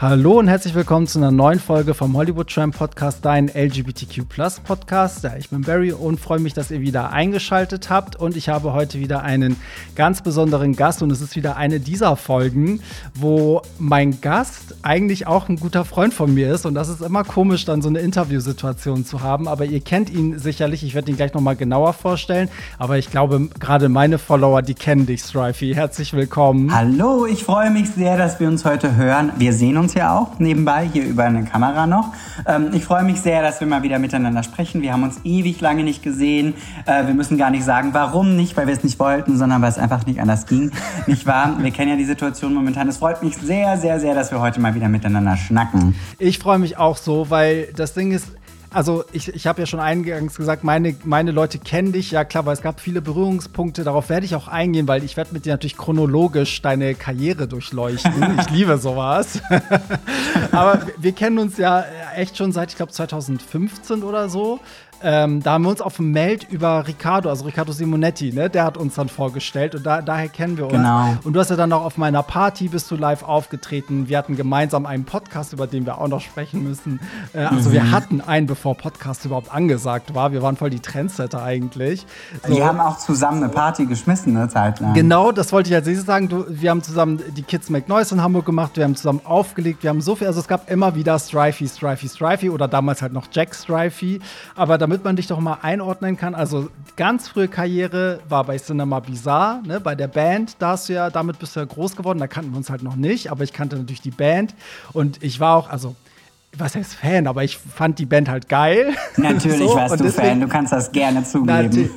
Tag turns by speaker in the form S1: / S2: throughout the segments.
S1: Hallo und herzlich willkommen zu einer neuen Folge vom Hollywood Tram Podcast, dein LGBTQ Podcast. Ja, ich bin Barry und freue mich, dass ihr wieder eingeschaltet habt. Und ich habe heute wieder einen ganz besonderen Gast und es ist wieder eine dieser Folgen, wo mein Gast eigentlich auch ein guter Freund von mir ist. Und das ist immer komisch, dann so eine Interviewsituation zu haben. Aber ihr kennt ihn sicherlich. Ich werde ihn gleich nochmal genauer vorstellen. Aber ich glaube, gerade meine Follower, die kennen dich, Strifey. Herzlich willkommen.
S2: Hallo, ich freue mich sehr, dass wir uns heute hören. Wir sehen uns uns ja auch nebenbei hier über eine Kamera noch. Ähm, ich freue mich sehr, dass wir mal wieder miteinander sprechen. Wir haben uns ewig lange nicht gesehen. Äh, wir müssen gar nicht sagen, warum nicht, weil wir es nicht wollten, sondern weil es einfach nicht anders ging. nicht wahr? Wir kennen ja die Situation momentan. Es freut mich sehr, sehr, sehr, dass wir heute mal wieder miteinander schnacken.
S1: Ich freue mich auch so, weil das Ding ist, also ich, ich habe ja schon eingangs gesagt, meine, meine Leute kennen dich, ja klar, weil es gab viele Berührungspunkte, darauf werde ich auch eingehen, weil ich werde mit dir natürlich chronologisch deine Karriere durchleuchten. ich liebe sowas. Aber wir kennen uns ja echt schon seit, ich glaube, 2015 oder so. Ähm, da haben wir uns auf dem Meld über Riccardo, also Riccardo Simonetti, ne? Der hat uns dann vorgestellt und da, daher kennen wir uns.
S2: Genau.
S1: Und du hast ja dann auch auf meiner Party bist du live aufgetreten. Wir hatten gemeinsam einen Podcast, über den wir auch noch sprechen müssen. Äh, also mhm. wir hatten einen, bevor Podcast überhaupt angesagt war. Wir waren voll die Trendsetter eigentlich.
S2: So. Wir haben auch zusammen eine Party geschmissen, eine Zeit lang.
S1: Genau, das wollte ich als nächstes sagen. Du, wir haben zusammen die Kids Make Noise in Hamburg gemacht, wir haben zusammen aufgelegt, wir haben so viel, also es gab immer wieder Strifey, Strifey, Strifey oder damals halt noch Jack Strifey. Aber da damit man dich doch mal einordnen kann, also ganz frühe Karriere war bei Cinema Bizarre, ne, bei der Band, da hast du ja, damit bist du ja groß geworden, da kannten wir uns halt noch nicht, aber ich kannte natürlich die Band. Und ich war auch, also was heißt Fan, aber ich fand die Band halt geil.
S2: Natürlich so, warst du deswegen, Fan, du kannst das gerne zugeben.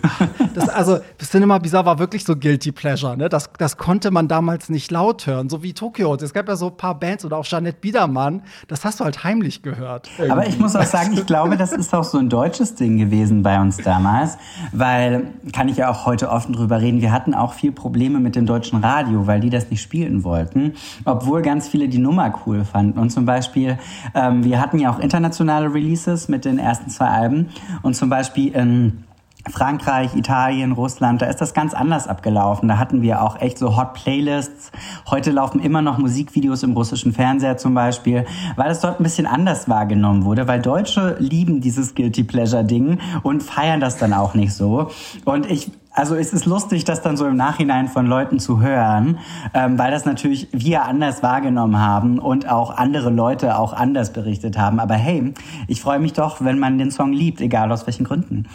S1: Das, also, Cinema Bizarre war wirklich so Guilty Pleasure, ne? Das, das konnte man damals nicht laut hören, so wie Tokyo. Es gab ja so ein paar Bands oder auch Jeanette Biedermann, das hast du halt heimlich gehört.
S2: Irgendwie. Aber ich muss auch sagen, ich glaube, das ist auch so ein deutsches Ding gewesen bei uns damals, weil, kann ich ja auch heute offen drüber reden, wir hatten auch viel Probleme mit dem deutschen Radio, weil die das nicht spielen wollten, obwohl ganz viele die Nummer cool fanden. Und zum Beispiel, ähm, wir hatten ja auch internationale Releases mit den ersten zwei Alben. Und zum Beispiel in Frankreich, Italien, Russland, da ist das ganz anders abgelaufen. Da hatten wir auch echt so Hot Playlists. Heute laufen immer noch Musikvideos im russischen Fernseher zum Beispiel, weil es dort ein bisschen anders wahrgenommen wurde, weil Deutsche lieben dieses Guilty Pleasure Ding und feiern das dann auch nicht so. Und ich also es ist lustig, das dann so im Nachhinein von Leuten zu hören, ähm, weil das natürlich wir anders wahrgenommen haben und auch andere Leute auch anders berichtet haben. Aber hey, ich freue mich doch, wenn man den Song liebt, egal aus welchen Gründen.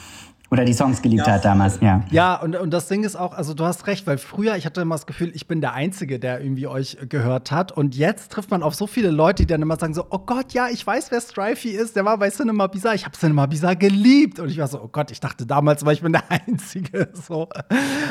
S2: Oder die Songs geliebt ja, hat damals, ja.
S1: Ja, und, und das Ding ist auch, also du hast recht, weil früher, ich hatte immer das Gefühl, ich bin der Einzige, der irgendwie euch gehört hat. Und jetzt trifft man auf so viele Leute, die dann immer sagen so, oh Gott, ja, ich weiß, wer Strifey ist, der war bei Cinema Bizarre. Ich habe Cinema Bizarre geliebt. Und ich war so, oh Gott, ich dachte damals, weil ich bin der Einzige. So.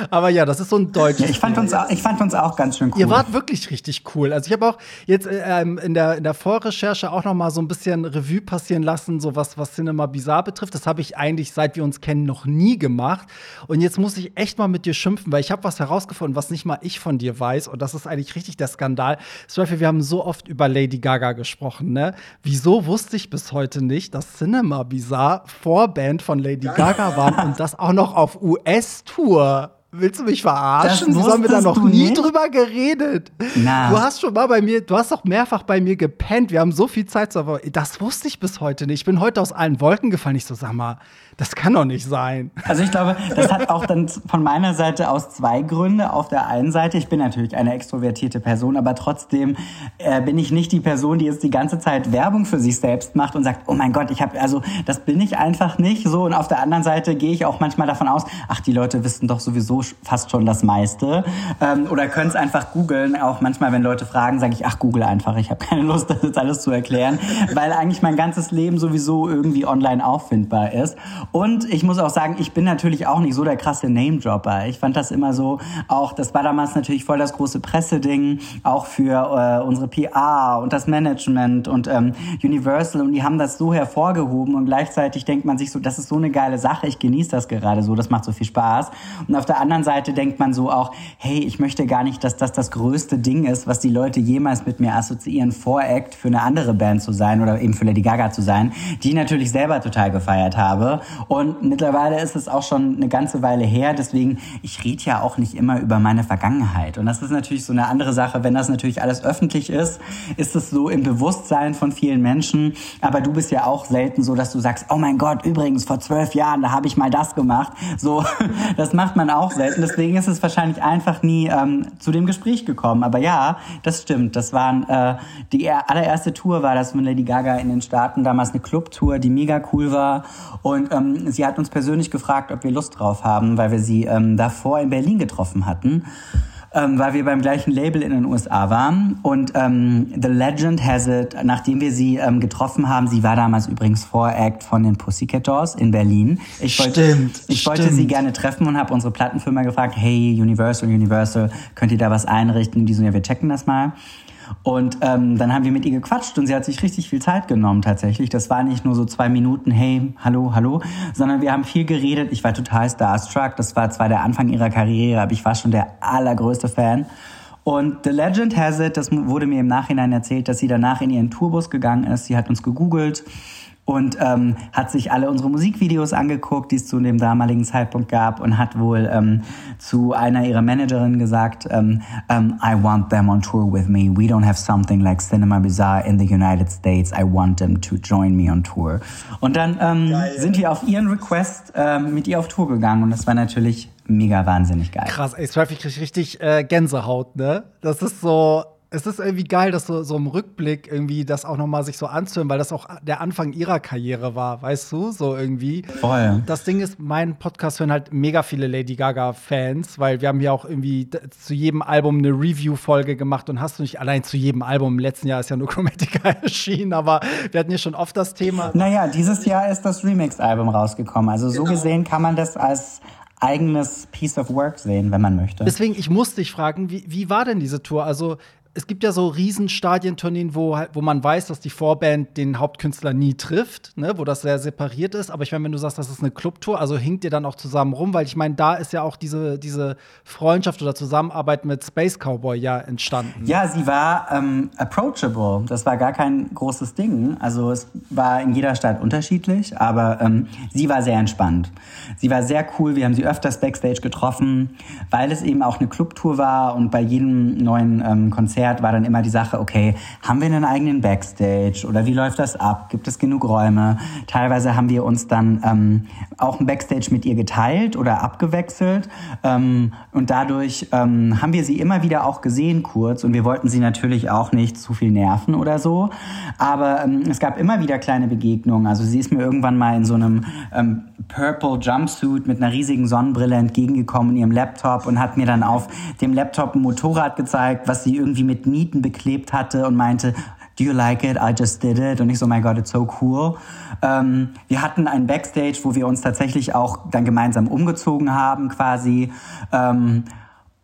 S1: Aber ja, das ist so ein deutsches. Ja,
S2: ich, fand uns auch, ich fand uns auch ganz schön cool.
S1: Ihr wart wirklich richtig cool. Also ich habe auch jetzt ähm, in, der, in der Vorrecherche auch noch mal so ein bisschen Revue passieren lassen, so was, was Cinema Bizarre betrifft. Das habe ich eigentlich, seit wir uns kennen, noch nie gemacht. Und jetzt muss ich echt mal mit dir schimpfen, weil ich habe was herausgefunden, was nicht mal ich von dir weiß. Und das ist eigentlich richtig der Skandal. Beispiel, wir haben so oft über Lady Gaga gesprochen, ne? Wieso wusste ich bis heute nicht, dass Cinema Bizarre Vorband von Lady Gaga waren und das auch noch auf US-Tour? Willst du mich verarschen? Wieso haben wir da noch nie nicht? drüber geredet? Na. Du hast schon mal bei mir, du hast doch mehrfach bei mir gepennt. Wir haben so viel Zeit, aber das wusste ich bis heute nicht. Ich bin heute aus allen Wolken gefallen. Ich so, sag mal, das kann doch nicht sein.
S2: Also ich glaube, das hat auch dann von meiner Seite aus zwei Gründe. Auf der einen Seite, ich bin natürlich eine extrovertierte Person, aber trotzdem äh, bin ich nicht die Person, die jetzt die ganze Zeit Werbung für sich selbst macht und sagt, oh mein Gott, ich habe, also das bin ich einfach nicht so. Und auf der anderen Seite gehe ich auch manchmal davon aus, ach, die Leute wissen doch sowieso fast schon das meiste. Ähm, oder können es einfach googeln. Auch manchmal, wenn Leute fragen, sage ich, ach, google einfach. Ich habe keine Lust, das jetzt alles zu erklären, weil eigentlich mein ganzes Leben sowieso irgendwie online auffindbar ist. Und ich muss auch sagen, ich bin natürlich auch nicht so der krasse Name-Dropper. Ich fand das immer so, auch das war damals natürlich voll das große Presseding, auch für äh, unsere PR und das Management und ähm, Universal. Und die haben das so hervorgehoben und gleichzeitig denkt man sich so, das ist so eine geile Sache, ich genieße das gerade so, das macht so viel Spaß. Und auf der anderen Seite denkt man so auch, hey, ich möchte gar nicht, dass das das größte Ding ist, was die Leute jemals mit mir assoziieren, Voract für eine andere Band zu sein oder eben für Lady Gaga zu sein, die natürlich selber total gefeiert habe. Und mittlerweile ist es auch schon eine ganze Weile her, deswegen, ich rede ja auch nicht immer über meine Vergangenheit. Und das ist natürlich so eine andere Sache, wenn das natürlich alles öffentlich ist, ist es so im Bewusstsein von vielen Menschen. Aber du bist ja auch selten so, dass du sagst, oh mein Gott, übrigens, vor zwölf Jahren, da habe ich mal das gemacht. So, das macht man auch selten. Deswegen ist es wahrscheinlich einfach nie ähm, zu dem Gespräch gekommen. Aber ja, das stimmt. Das waren äh, die allererste Tour war das mit Lady Gaga in den Staaten, damals eine Clubtour, die mega cool war. Und ähm, sie hat uns persönlich gefragt, ob wir Lust drauf haben, weil wir sie ähm, davor in Berlin getroffen hatten ähm, weil wir beim gleichen Label in den USA waren. Und ähm, The Legend Has It, nachdem wir sie ähm, getroffen haben, sie war damals übrigens Voract von den Pussycat Dolls in Berlin. Ich wollte,
S1: stimmt,
S2: ich
S1: stimmt.
S2: wollte sie gerne treffen und habe unsere Plattenfirma gefragt, hey Universal, Universal, könnt ihr da was einrichten? Die so, ja, wir checken das mal. Und ähm, dann haben wir mit ihr gequatscht und sie hat sich richtig viel Zeit genommen tatsächlich. Das war nicht nur so zwei Minuten, hey, hallo, hallo, sondern wir haben viel geredet. Ich war total starstruck. Das war zwar der Anfang ihrer Karriere, aber ich war schon der allergrößte Fan. Und The Legend has it, das wurde mir im Nachhinein erzählt, dass sie danach in ihren Tourbus gegangen ist. Sie hat uns gegoogelt und ähm, hat sich alle unsere Musikvideos angeguckt, die es zu dem damaligen Zeitpunkt gab und hat wohl ähm, zu einer ihrer Managerinnen gesagt, ähm, ähm, I want them on tour with me. We don't have something like Cinema Bizarre in the United States. I want them to join me on tour. Und dann ähm, sind wir auf ihren Request ähm, mit ihr auf Tour gegangen und das war natürlich mega wahnsinnig geil.
S1: Krass, ey, Strife, ich krieg richtig äh, Gänsehaut, ne? Das ist so, es ist irgendwie geil, dass so, so im Rückblick irgendwie das auch noch mal sich so anzuhören, weil das auch der Anfang ihrer Karriere war, weißt du, so irgendwie.
S2: Voll.
S1: Das Ding ist, mein Podcast hören halt mega viele Lady Gaga Fans, weil wir haben ja auch irgendwie zu jedem Album eine Review Folge gemacht und hast du nicht allein zu jedem Album im letzten Jahr ist ja nur Chromatica erschienen, aber wir hatten ja schon oft das Thema.
S2: Naja, dieses Jahr ist das Remix Album rausgekommen, also so
S1: Genau.
S2: gesehen kann man das als eigenes Piece of Work sehen, wenn man möchte.
S1: Deswegen, ich musste dich fragen, wie, wie war denn diese Tour? Also, es gibt ja so Riesenstadientourneen, wo, halt- wo man weiß, dass die Vorband den Hauptkünstler nie trifft, ne? wo das sehr separiert ist. Aber ich meine, wenn du sagst, das ist eine Clubtour, also hinkt ihr dann auch zusammen rum, weil ich meine, da ist ja auch diese, diese Freundschaft oder Zusammenarbeit mit Space Cowboy ja entstanden.
S2: Ja, sie war ähm, approachable. Das war gar kein großes Ding. Also es war in jeder Stadt unterschiedlich, aber ähm, sie war sehr entspannt. Sie war sehr cool. Wir haben sie öfters backstage getroffen, weil es eben auch eine Clubtour war und bei jedem neuen ähm, Konzert war dann immer die Sache, okay, haben wir einen eigenen Backstage oder wie läuft das ab? Gibt es genug Räume? Teilweise haben wir uns dann ähm, auch ein Backstage mit ihr geteilt oder abgewechselt ähm, und dadurch ähm, haben wir sie immer wieder auch gesehen kurz und wir wollten sie natürlich auch nicht zu viel nerven oder so, aber ähm, es gab immer wieder kleine Begegnungen. Also sie ist mir irgendwann mal in so einem ähm, Purple Jumpsuit mit einer riesigen Sonnenbrille entgegengekommen in ihrem Laptop und hat mir dann auf dem Laptop ein Motorrad gezeigt, was sie irgendwie mit Nieten beklebt hatte und meinte, Do you like it? I just did it. Und ich so, my God, it's so cool. Ähm, wir hatten ein Backstage, wo wir uns tatsächlich auch dann gemeinsam umgezogen haben, quasi. Ähm,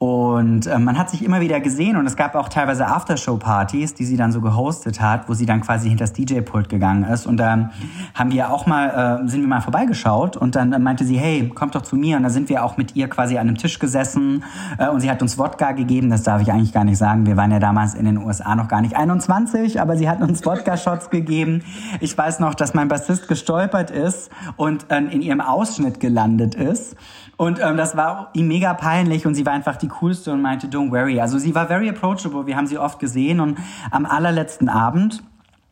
S2: und äh, man hat sich immer wieder gesehen und es gab auch teilweise Aftershow-Partys, die sie dann so gehostet hat, wo sie dann quasi hinter das DJ-Pult gegangen ist. Und da haben wir auch mal, äh, sind wir mal vorbeigeschaut und dann äh, meinte sie, hey, kommt doch zu mir. Und da sind wir auch mit ihr quasi an einem Tisch gesessen äh, und sie hat uns Wodka gegeben. Das darf ich eigentlich gar nicht sagen. Wir waren ja damals in den USA noch gar nicht 21, aber sie hat uns Wodka-Shots gegeben. Ich weiß noch, dass mein Bassist gestolpert ist und äh, in ihrem Ausschnitt gelandet ist. Und ähm, das war ihm mega peinlich und sie war einfach die coolste und meinte, don't worry. Also sie war very approachable, wir haben sie oft gesehen und am allerletzten Abend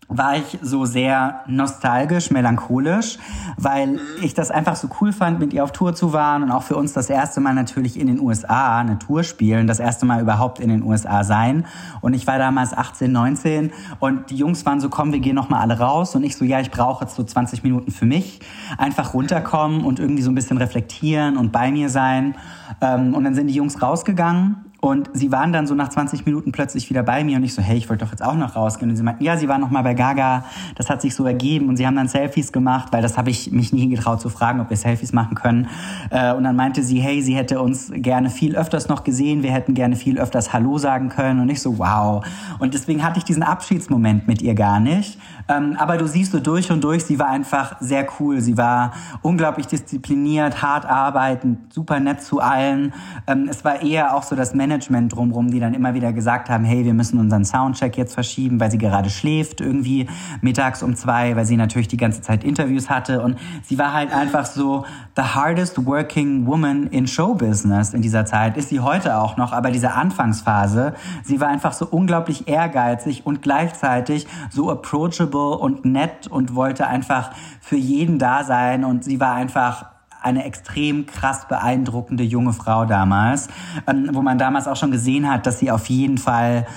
S2: war ich so sehr nostalgisch, melancholisch, weil ich das einfach so cool fand, mit ihr auf Tour zu waren und auch für uns das erste Mal natürlich in den USA eine Tour spielen, das erste Mal überhaupt in den USA sein. Und ich war damals 18, 19 und die Jungs waren so, komm, wir gehen noch mal alle raus und ich so, ja, ich brauche jetzt so 20 Minuten für mich, einfach runterkommen und irgendwie so ein bisschen reflektieren und bei mir sein. Ähm, und dann sind die Jungs rausgegangen Und sie waren dann so nach 20 Minuten plötzlich wieder bei mir und ich so, hey, ich wollte doch jetzt auch noch rausgehen. Und sie meinten, ja, sie waren noch mal bei Gaga, das hat sich so ergeben und sie haben dann Selfies gemacht, weil das habe ich mich nie getraut zu fragen, ob wir Selfies machen können. Äh, und dann meinte sie, hey, sie hätte uns gerne viel öfters noch gesehen, wir hätten gerne viel öfters Hallo sagen können. Und ich so, wow. Und deswegen hatte ich diesen Abschiedsmoment mit ihr gar nicht. Ähm, aber du siehst so durch und durch, sie war einfach sehr cool. Sie war unglaublich diszipliniert, hart arbeitend, super nett zu allen. Ähm, es war eher auch so das Management drumherum, die dann immer wieder gesagt haben, hey, wir müssen unseren Soundcheck jetzt verschieben, weil sie gerade schläft irgendwie mittags um zwei, weil sie natürlich die ganze Zeit Interviews hatte. Und sie war halt einfach so the hardest working woman in Showbusiness in dieser Zeit. Ist sie heute auch noch, aber diese Anfangsphase, sie war einfach so unglaublich ehrgeizig und gleichzeitig so approachable und nett und wollte einfach für jeden da sein. Und sie war einfach eine extrem krass beeindruckende junge Frau damals, ähm, wo man damals auch schon gesehen hat, dass sie auf jeden Fall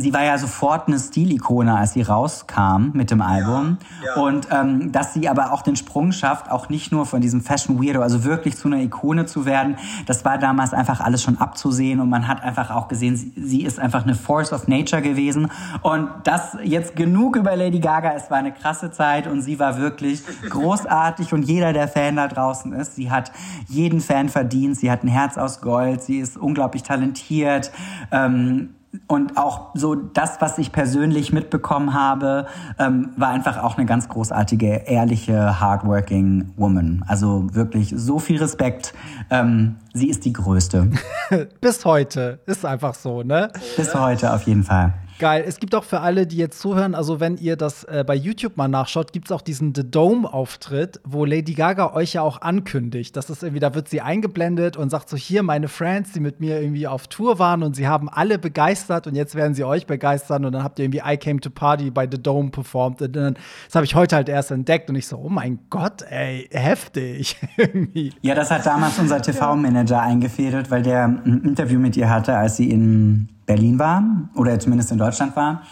S2: sie war ja sofort eine Stilikone, als sie rauskam mit dem Album. Ja, ja. Und ähm, dass sie aber auch den Sprung schafft, auch nicht nur von diesem Fashion Weirdo, also wirklich zu einer Ikone zu werden, das war damals einfach alles schon abzusehen und man hat einfach auch gesehen, sie, sie ist einfach eine Force of Nature gewesen. Und das jetzt genug über Lady Gaga, es war eine krasse Zeit und sie war wirklich großartig und jeder, der Fan da draußen ist, sie hat jeden Fan verdient, sie hat ein Herz aus Gold, sie ist unglaublich talentiert. Ähm, und auch so das, was ich persönlich mitbekommen habe, ähm, war einfach auch eine ganz großartige, ehrliche, hardworking Woman. Also wirklich so viel Respekt. Ähm, sie ist die Größte.
S1: Bis heute ist einfach so, ne?
S2: Bis heute auf jeden Fall.
S1: Geil. Es gibt auch für alle, die jetzt zuhören, also wenn ihr das äh, bei YouTube mal nachschaut, gibt es auch diesen The Dome-Auftritt, wo Lady Gaga euch ja auch ankündigt. Das ist irgendwie, da wird sie eingeblendet und sagt so: Hier, meine Friends, die mit mir irgendwie auf Tour waren und sie haben alle begeistert und jetzt werden sie euch begeistern und dann habt ihr irgendwie I Came to Party bei The Dome performt. Und dann, das habe ich heute halt erst entdeckt und ich so: Oh mein Gott, ey, heftig.
S2: ja, das hat damals unser TV-Manager eingefädelt, weil der ein Interview mit ihr hatte, als sie in Berlin war oder zumindest in Deutschland war.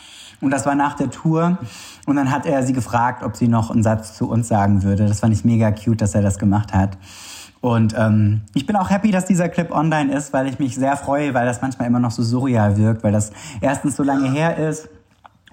S2: Und das war nach der Tour. Und dann hat er sie gefragt, ob sie noch einen Satz zu uns sagen würde. Das fand ich mega cute, dass er das gemacht hat. Und ähm, ich bin auch happy, dass dieser Clip online ist, weil ich mich sehr freue, weil das manchmal immer noch so surreal wirkt, weil das erstens so lange her ist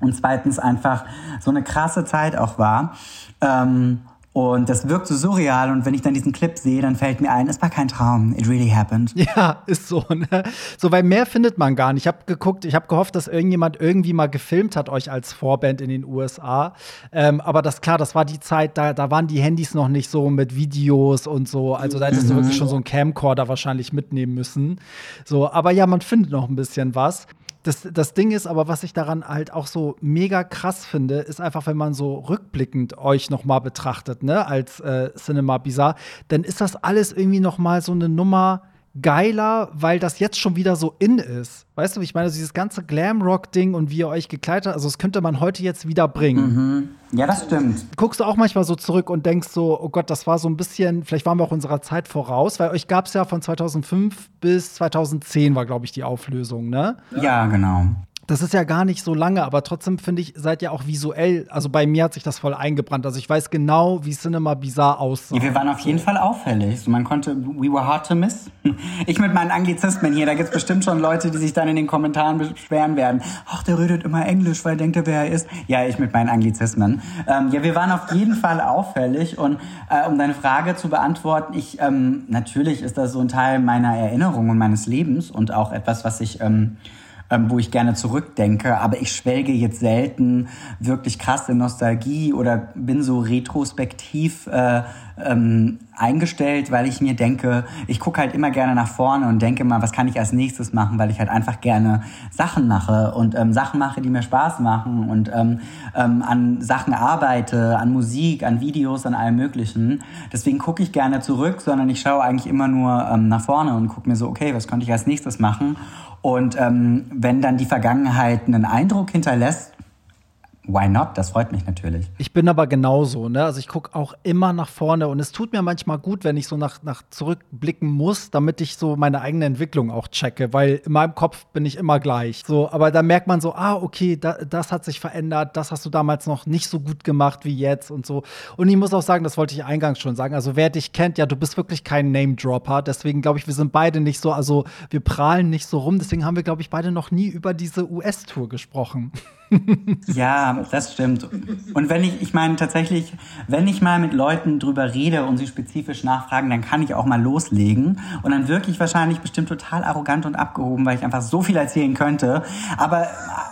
S2: und zweitens einfach so eine krasse Zeit auch war. Ähm, und das wirkt so surreal. Und wenn ich dann diesen Clip sehe, dann fällt mir ein, es war kein Traum. It really happened.
S1: Ja, ist so. Ne? So, weil mehr findet man gar nicht. Ich habe geguckt, ich habe gehofft, dass irgendjemand irgendwie mal gefilmt hat, euch als Vorband in den USA. Ähm, aber das klar, das war die Zeit, da, da waren die Handys noch nicht so mit Videos und so. Also da hättest mhm. du wirklich schon so einen Camcorder wahrscheinlich mitnehmen müssen. So, aber ja, man findet noch ein bisschen was. Das, das Ding ist aber, was ich daran halt auch so mega krass finde, ist einfach, wenn man so rückblickend euch noch mal betrachtet, ne, als äh, Cinema Bizarre, dann ist das alles irgendwie noch mal so eine Nummer geiler, weil das jetzt schon wieder so in ist. Weißt du, ich meine, also dieses ganze Glamrock-Ding und wie ihr euch gekleidet habt, also das könnte man heute jetzt wieder bringen.
S2: Mhm. Ja, das stimmt.
S1: Guckst du auch manchmal so zurück und denkst so, oh Gott, das war so ein bisschen, vielleicht waren wir auch unserer Zeit voraus, weil euch gab es ja von 2005 bis 2010 war, glaube ich, die Auflösung, ne?
S2: Ja, genau.
S1: Das ist ja gar nicht so lange, aber trotzdem finde ich, seid ihr auch visuell, also bei mir hat sich das voll eingebrannt. Also ich weiß genau, wie Cinema Bizarre aussah.
S2: Ja, wir waren auf jeden Fall auffällig. Man konnte, we were hard to miss. Ich mit meinen Anglizismen hier, da gibt es bestimmt schon Leute, die sich dann in den Kommentaren beschweren werden. Ach, der redet immer Englisch, weil denkt er, wer er ist. Ja, ich mit meinen Anglizismen. Ähm, ja, wir waren auf jeden Fall auffällig und äh, um deine Frage zu beantworten, ich, ähm, natürlich ist das so ein Teil meiner Erinnerung und meines Lebens und auch etwas, was ich, ähm, ähm, wo ich gerne zurückdenke. Aber ich schwelge jetzt selten wirklich krass in Nostalgie oder bin so retrospektiv äh, ähm, eingestellt, weil ich mir denke, ich gucke halt immer gerne nach vorne und denke mal, was kann ich als nächstes machen, weil ich halt einfach gerne Sachen mache und ähm, Sachen mache, die mir Spaß machen und ähm, ähm, an Sachen arbeite, an Musik, an Videos, an allem Möglichen. Deswegen gucke ich gerne zurück, sondern ich schaue eigentlich immer nur ähm, nach vorne und gucke mir so, okay, was könnte ich als nächstes machen? Und ähm, wenn dann die Vergangenheit einen Eindruck hinterlässt, why not? Das freut mich natürlich.
S1: Ich bin aber genauso, ne? Also ich gucke auch immer nach vorne und es tut mir manchmal gut, wenn ich so nach, nach zurückblicken muss, damit ich so meine eigene Entwicklung auch checke, weil in meinem Kopf bin ich immer gleich. So, aber da merkt man so, ah, okay, da, das hat sich verändert, das hast du damals noch nicht so gut gemacht wie jetzt und so. Und ich muss auch sagen, das wollte ich eingangs schon sagen. Also wer dich kennt, ja, du bist wirklich kein Name-Dropper. Deswegen glaube ich, wir sind beide nicht so, also wir prahlen nicht so rum. Deswegen haben wir, glaube ich, beide noch nie über diese US-Tour gesprochen.
S2: ja, das stimmt. Und wenn ich, ich meine tatsächlich, wenn ich mal mit Leuten drüber rede und sie spezifisch nachfragen, dann kann ich auch mal loslegen und dann wirklich wahrscheinlich bestimmt total arrogant und abgehoben, weil ich einfach so viel erzählen könnte. Aber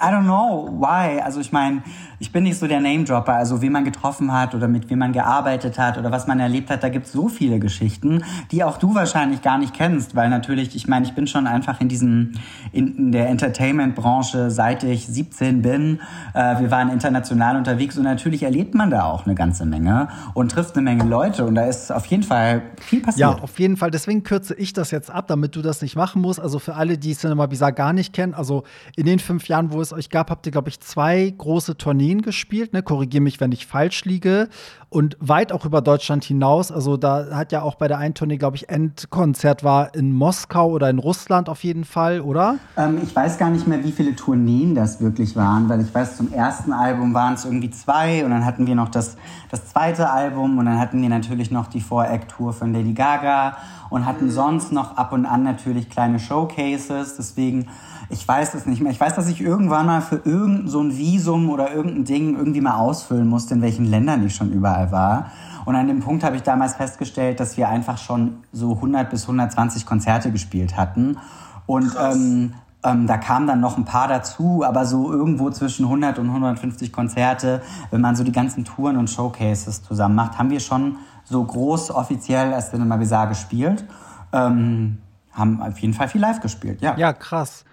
S2: I don't know why. Also ich meine, ich bin nicht so der Name-Dropper, also wie man getroffen hat oder mit wem man gearbeitet hat oder was man erlebt hat, da gibt es so viele Geschichten, die auch du wahrscheinlich gar nicht kennst, weil natürlich, ich meine, ich bin schon einfach in diesem, in, in der Entertainment-Branche, seit ich 17 bin. Äh, wir waren international unterwegs und natürlich erlebt man da auch eine ganze Menge und trifft eine Menge Leute und da ist auf jeden Fall viel passiert.
S1: Ja, auf jeden Fall. Deswegen kürze ich das jetzt ab, damit du das nicht machen musst. Also für alle, die Cinema Bizarre gar nicht kennen, also in den fünf Jahren, wo es euch gab, habt ihr, glaube ich, zwei große Tourneen Tourneen gespielt, ne? korrigiere mich, wenn ich falsch liege. Und weit auch über Deutschland hinaus. Also da hat ja auch bei der einen Tournee, glaube ich, Endkonzert war in Moskau oder in Russland auf jeden Fall, oder?
S2: Ähm, ich weiß gar nicht mehr, wie viele Tourneen das wirklich waren, weil ich weiß, zum ersten Album waren es irgendwie zwei und dann hatten wir noch das, das zweite Album und dann hatten wir natürlich noch die Four-Act-Tour von Lady Gaga und hatten sonst noch ab und an natürlich kleine Showcases. Deswegen ich weiß es nicht mehr. Ich weiß, dass ich irgendwann mal für irgendein so ein Visum oder irgendein Ding irgendwie mal ausfüllen musste, in welchen Ländern ich schon überall war. Und an dem Punkt habe ich damals festgestellt, dass wir einfach schon so 100 bis 120 Konzerte gespielt hatten. Und ähm, ähm, da kamen dann noch ein paar dazu, aber so irgendwo zwischen 100 und 150 Konzerte, wenn man so die ganzen Touren und Showcases zusammen macht, haben wir schon so groß offiziell als Cinema Bizarre gespielt. Ähm, haben auf jeden Fall viel live gespielt, ja.
S1: Ja, krass.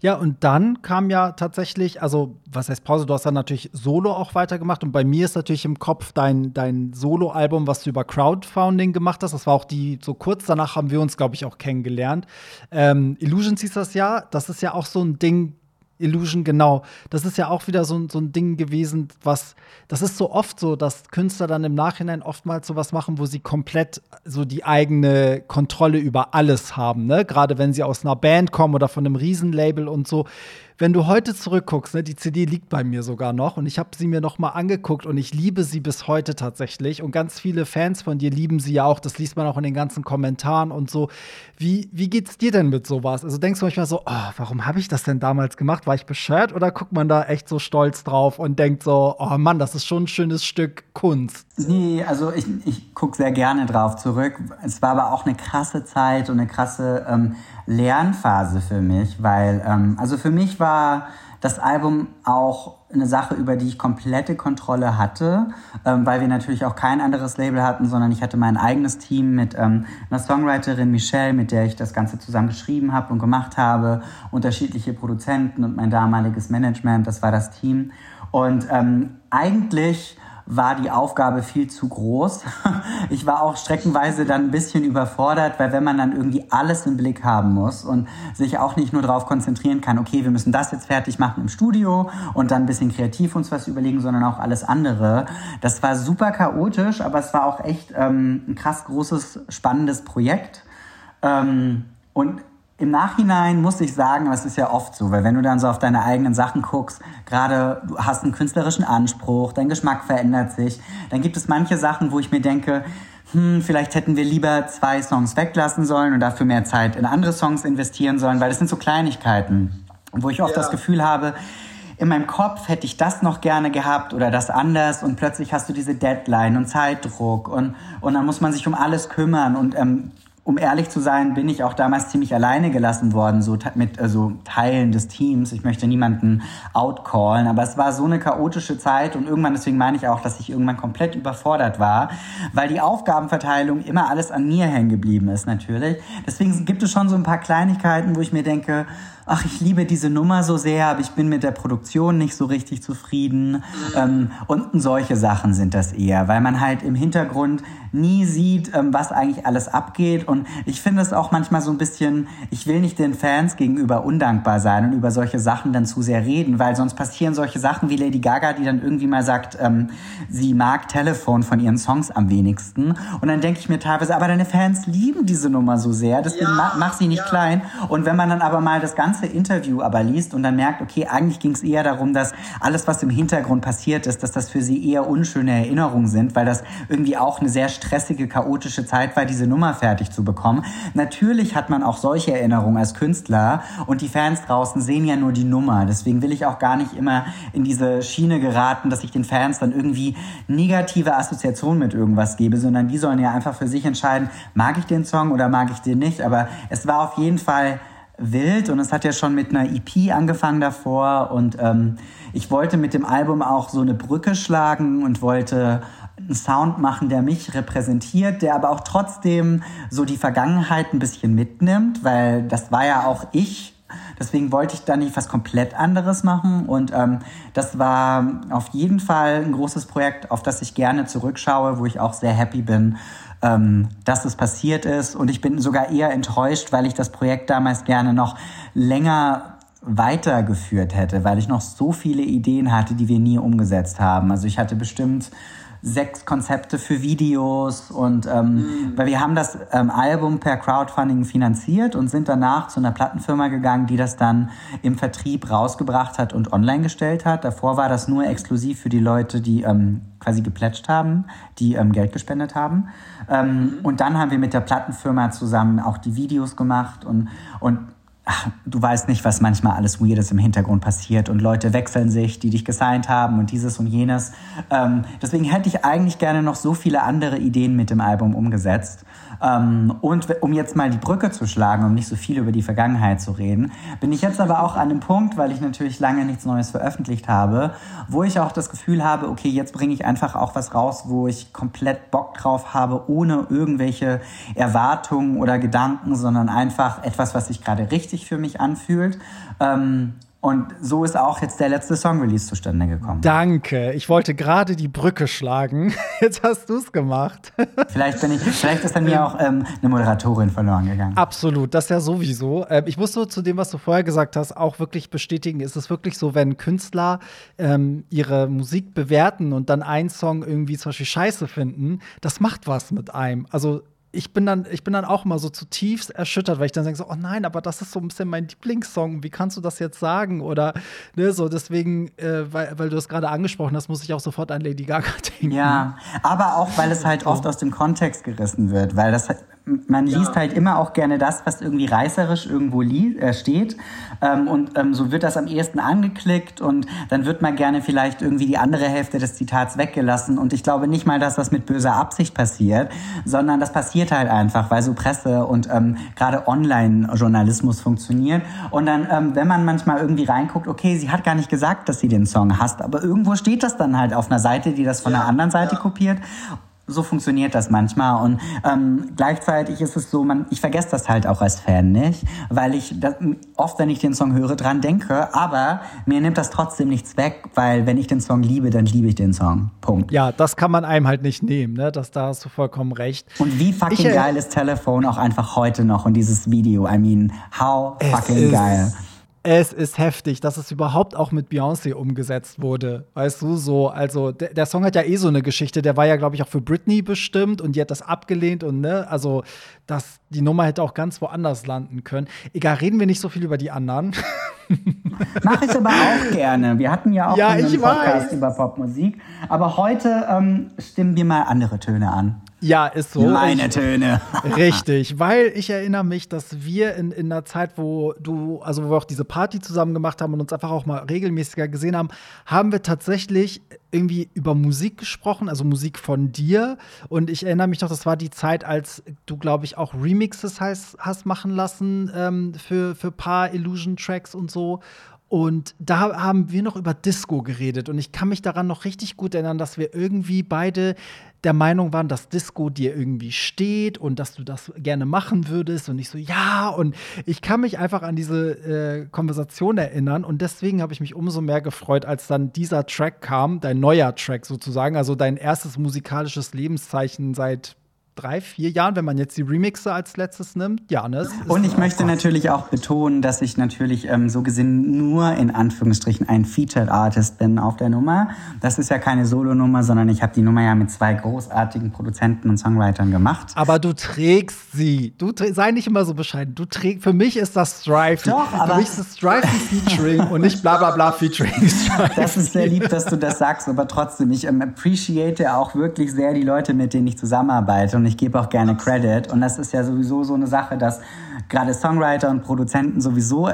S1: Ja, und dann kam ja tatsächlich, also was heißt Pause? Du hast dann natürlich Solo auch weitergemacht und bei mir ist natürlich im Kopf dein, dein Solo-Album, was du über Crowdfunding gemacht hast. Das war auch die, so kurz danach haben wir uns, glaube ich, auch kennengelernt. Ähm, Illusions hieß das ja. Das ist ja auch so ein Ding, Illusion, genau. Das ist ja auch wieder so, so ein Ding gewesen, was, das ist so oft so, dass Künstler dann im Nachhinein oftmals sowas machen, wo sie komplett so die eigene Kontrolle über alles haben, ne? Gerade wenn sie aus einer Band kommen oder von einem Riesenlabel und so wenn du heute zurückguckst, ne, die CD liegt bei mir sogar noch und ich habe sie mir noch mal angeguckt und ich liebe sie bis heute tatsächlich und ganz viele Fans von dir lieben sie ja auch, das liest man auch in den ganzen Kommentaren und so. Wie, wie geht's dir denn mit sowas? Also denkst du manchmal so, oh, warum habe ich das denn damals gemacht? War ich bescheuert oder guckt man da echt so stolz drauf und denkt so, oh Mann, das ist schon ein schönes Stück Kunst?
S2: Nee, also ich, ich gucke sehr gerne drauf zurück. Es war aber auch eine krasse Zeit und eine krasse ähm, Lernphase für mich, weil, ähm, also für mich war das Album auch eine Sache, über die ich komplette Kontrolle hatte, ähm, weil wir natürlich auch kein anderes Label hatten, sondern ich hatte mein eigenes Team mit ähm, einer Songwriterin Michelle, mit der ich das Ganze zusammen geschrieben habe und gemacht habe, unterschiedliche Produzenten und mein damaliges Management, das war das Team. Und ähm, eigentlich war die Aufgabe viel zu groß. Ich war auch streckenweise dann ein bisschen überfordert, weil wenn man dann irgendwie alles im Blick haben muss und sich auch nicht nur darauf konzentrieren kann, okay, wir müssen das jetzt fertig machen im Studio und dann ein bisschen kreativ uns was überlegen, sondern auch alles andere. Das war super chaotisch, aber es war auch echt ähm, ein krass großes, spannendes Projekt. Ähm, und im Nachhinein muss ich sagen, das ist ja oft so, weil wenn du dann so auf deine eigenen Sachen guckst, gerade du hast einen künstlerischen Anspruch, dein Geschmack verändert sich, dann gibt es manche Sachen, wo ich mir denke, hm, vielleicht hätten wir lieber zwei Songs weglassen sollen und dafür mehr Zeit in andere Songs investieren sollen, weil das sind so Kleinigkeiten, wo ich oft ja. das Gefühl habe, in meinem Kopf hätte ich das noch gerne gehabt oder das anders und plötzlich hast du diese Deadline und Zeitdruck und, und dann muss man sich um alles kümmern und ähm, um ehrlich zu sein, bin ich auch damals ziemlich alleine gelassen worden, so mit also Teilen des Teams. Ich möchte niemanden outcallen, aber es war so eine chaotische Zeit und irgendwann, deswegen meine ich auch, dass ich irgendwann komplett überfordert war, weil die Aufgabenverteilung immer alles an mir hängen geblieben ist, natürlich. Deswegen gibt es schon so ein paar Kleinigkeiten, wo ich mir denke, ach, ich liebe diese Nummer so sehr, aber ich bin mit der Produktion nicht so richtig zufrieden. Ähm, und solche Sachen sind das eher, weil man halt im Hintergrund nie sieht, ähm, was eigentlich alles abgeht. Und Und ich finde es auch manchmal so ein bisschen, ich will nicht den Fans gegenüber undankbar sein und über solche Sachen dann zu sehr reden, weil sonst passieren solche Sachen wie Lady Gaga, die dann irgendwie mal sagt, ähm, sie mag Telefon von ihren Songs am wenigsten. Und dann denke ich mir teilweise, aber deine Fans lieben diese Nummer so sehr, deswegen ja, mach, mach sie nicht ja. klein. Und wenn man dann aber mal das ganze Interview aber liest und dann merkt, okay, eigentlich ging es eher darum, dass alles, was im Hintergrund passiert ist, dass das für sie eher unschöne Erinnerungen sind, weil das irgendwie auch eine sehr stressige, chaotische Zeit war, diese Nummer fertig zu bekommen. Natürlich hat man auch solche Erinnerungen als Künstler und die Fans draußen sehen ja nur die Nummer. Deswegen will ich auch gar nicht immer in diese Schiene geraten, dass ich den Fans dann irgendwie negative Assoziationen mit irgendwas gebe, sondern die sollen ja einfach für sich entscheiden, mag ich den Song oder mag ich den nicht. Aber es war auf jeden Fall wild und es hat ja schon mit einer EP angefangen davor und ähm, ich wollte mit dem Album auch so eine Brücke schlagen und wollte einen Sound machen, der mich repräsentiert, der aber auch trotzdem so die Vergangenheit ein bisschen mitnimmt, weil das war ja auch ich. Deswegen wollte ich da nicht was komplett anderes machen. Und ähm, das war auf jeden Fall ein großes Projekt, auf das ich gerne zurückschaue, wo ich auch sehr happy bin, ähm, dass es passiert ist. Und ich bin sogar eher enttäuscht, weil ich das Projekt damals gerne noch länger weitergeführt hätte, weil ich noch so viele Ideen hatte, die wir nie umgesetzt haben. Also ich hatte bestimmt sechs Konzepte für Videos und ähm, mhm. weil wir haben das ähm, Album per Crowdfunding finanziert und sind danach zu einer Plattenfirma gegangen, die das dann im Vertrieb rausgebracht hat und online gestellt hat. Davor war das nur exklusiv für die Leute, die ähm, quasi geplätscht haben, die ähm, Geld gespendet haben. Ähm, mhm. Und dann haben wir mit der Plattenfirma zusammen auch die Videos gemacht und, und ach, du weißt nicht, was manchmal alles Weirdes im Hintergrund passiert und Leute wechseln sich, die dich gesigned haben und dieses und jenes. Ähm, deswegen hätte ich eigentlich gerne noch so viele andere Ideen mit dem Album umgesetzt. Ähm, und um jetzt mal die Brücke zu schlagen, um nicht so viel über die Vergangenheit zu reden, bin ich jetzt aber auch an dem Punkt, weil ich natürlich lange nichts Neues veröffentlicht habe, wo ich auch das Gefühl habe, okay, jetzt bringe ich einfach auch was raus, wo ich komplett Bock drauf habe, ohne irgendwelche Erwartungen oder Gedanken, sondern einfach etwas, was sich gerade richtig für mich anfühlt. Und so ist auch jetzt der letzte Song-Release zustande gekommen.
S1: Danke. Ich wollte gerade die Brücke schlagen. Jetzt hast du es gemacht.
S2: Vielleicht, bin ich, vielleicht ist an mir auch ähm, eine Moderatorin verloren gegangen.
S1: Absolut, das ja sowieso. Ähm, ich muss so zu dem, was du vorher gesagt hast, auch wirklich bestätigen. Ist es wirklich so, wenn Künstler ähm, ihre Musik bewerten und dann einen Song irgendwie zum Beispiel scheiße finden, das macht was mit einem. Also ich bin dann, ich bin dann auch immer so zutiefst erschüttert, weil ich dann denke so, oh nein, aber das ist so ein bisschen mein Lieblingssong. Wie kannst du das jetzt sagen? Oder ne, so deswegen, äh, weil, weil du es gerade angesprochen hast, muss ich auch sofort an Lady Gaga denken.
S2: Ja, aber auch weil es halt oft aus dem Kontext gerissen wird, weil das man ja. liest halt immer auch gerne das, was irgendwie reißerisch irgendwo äh, steht. Ähm, und ähm, so wird das am ehesten angeklickt und dann wird mal gerne vielleicht irgendwie die andere Hälfte des Zitats weggelassen. Und ich glaube nicht mal, dass das mit böser Absicht passiert, sondern das passiert halt einfach, weil so Presse und ähm, gerade Online-Journalismus funktioniert. Und dann, ähm, wenn man manchmal irgendwie reinguckt, okay, sie hat gar nicht gesagt, dass sie den Song hasst, aber irgendwo steht das dann halt auf einer Seite, die das von ja, einer anderen Seite ja. kopiert so funktioniert das manchmal und ähm, gleichzeitig ist es so, man, ich vergesse das halt auch als Fan nicht, weil ich das, oft, wenn ich den Song höre, dran denke, aber mir nimmt das trotzdem nichts weg, weil wenn ich den Song liebe, dann liebe ich den Song. Punkt.
S1: Ja, das kann man einem halt nicht nehmen, ne? Das da hast du vollkommen recht.
S2: Und wie fucking ich, äh, geil ist Telefon auch einfach heute noch und dieses Video. I mean, how fucking geil.
S1: Es ist heftig, dass es überhaupt auch mit Beyoncé umgesetzt wurde. Weißt du, so, also der, der Song hat ja eh so eine Geschichte, der war ja, glaube ich, auch für Britney bestimmt und die hat das abgelehnt und ne, also das, die Nummer hätte auch ganz woanders landen können. Egal, reden wir nicht so viel über die anderen.
S2: Mach ich aber auch gerne. Wir hatten ja auch
S1: ja, einen
S2: Podcast weiß. über Popmusik. Aber heute ähm, stimmen wir mal andere Töne an.
S1: Ja, ist so.
S2: Meine Töne.
S1: Richtig, weil ich erinnere mich, dass wir in, in einer Zeit, wo du, also wo wir auch diese Party zusammen gemacht haben und uns einfach auch mal regelmäßiger gesehen haben, haben wir tatsächlich irgendwie über Musik gesprochen, also Musik von dir. Und ich erinnere mich noch, das war die Zeit, als du, glaube ich, auch Remixes hast, hast machen lassen ähm, für, für paar Illusion-Tracks und so. Und da haben wir noch über Disco geredet. Und ich kann mich daran noch richtig gut erinnern, dass wir irgendwie beide der Meinung waren, dass Disco dir irgendwie steht und dass du das gerne machen würdest. Und ich so, ja. Und ich kann mich einfach an diese äh, Konversation erinnern. Und deswegen habe ich mich umso mehr gefreut, als dann dieser Track kam, dein neuer Track sozusagen, also dein erstes musikalisches Lebenszeichen seit drei, vier Jahren, wenn man jetzt die Remixe als letztes nimmt. Ja, ne?
S2: Und ich möchte Gott. natürlich auch betonen, dass ich natürlich ähm, so gesehen nur in Anführungsstrichen ein Featured Artist bin auf der Nummer. Das ist ja keine Solo-Nummer, sondern ich habe die Nummer ja mit zwei großartigen Produzenten und Songwritern gemacht.
S1: Aber du trägst sie. Du sei nicht immer so bescheiden. Du trägst. Für mich ist das Strife.
S2: Doch, aber
S1: für mich ist das Strife Featuring und nicht bla bla bla Featuring.
S2: Das ist sehr lieb, dass du das sagst, aber trotzdem, ich ähm, appreciate auch wirklich sehr die Leute, mit denen ich zusammenarbeite und ich gebe auch gerne Credit. Und das ist ja sowieso so eine Sache, dass gerade Songwriter und Produzenten sowieso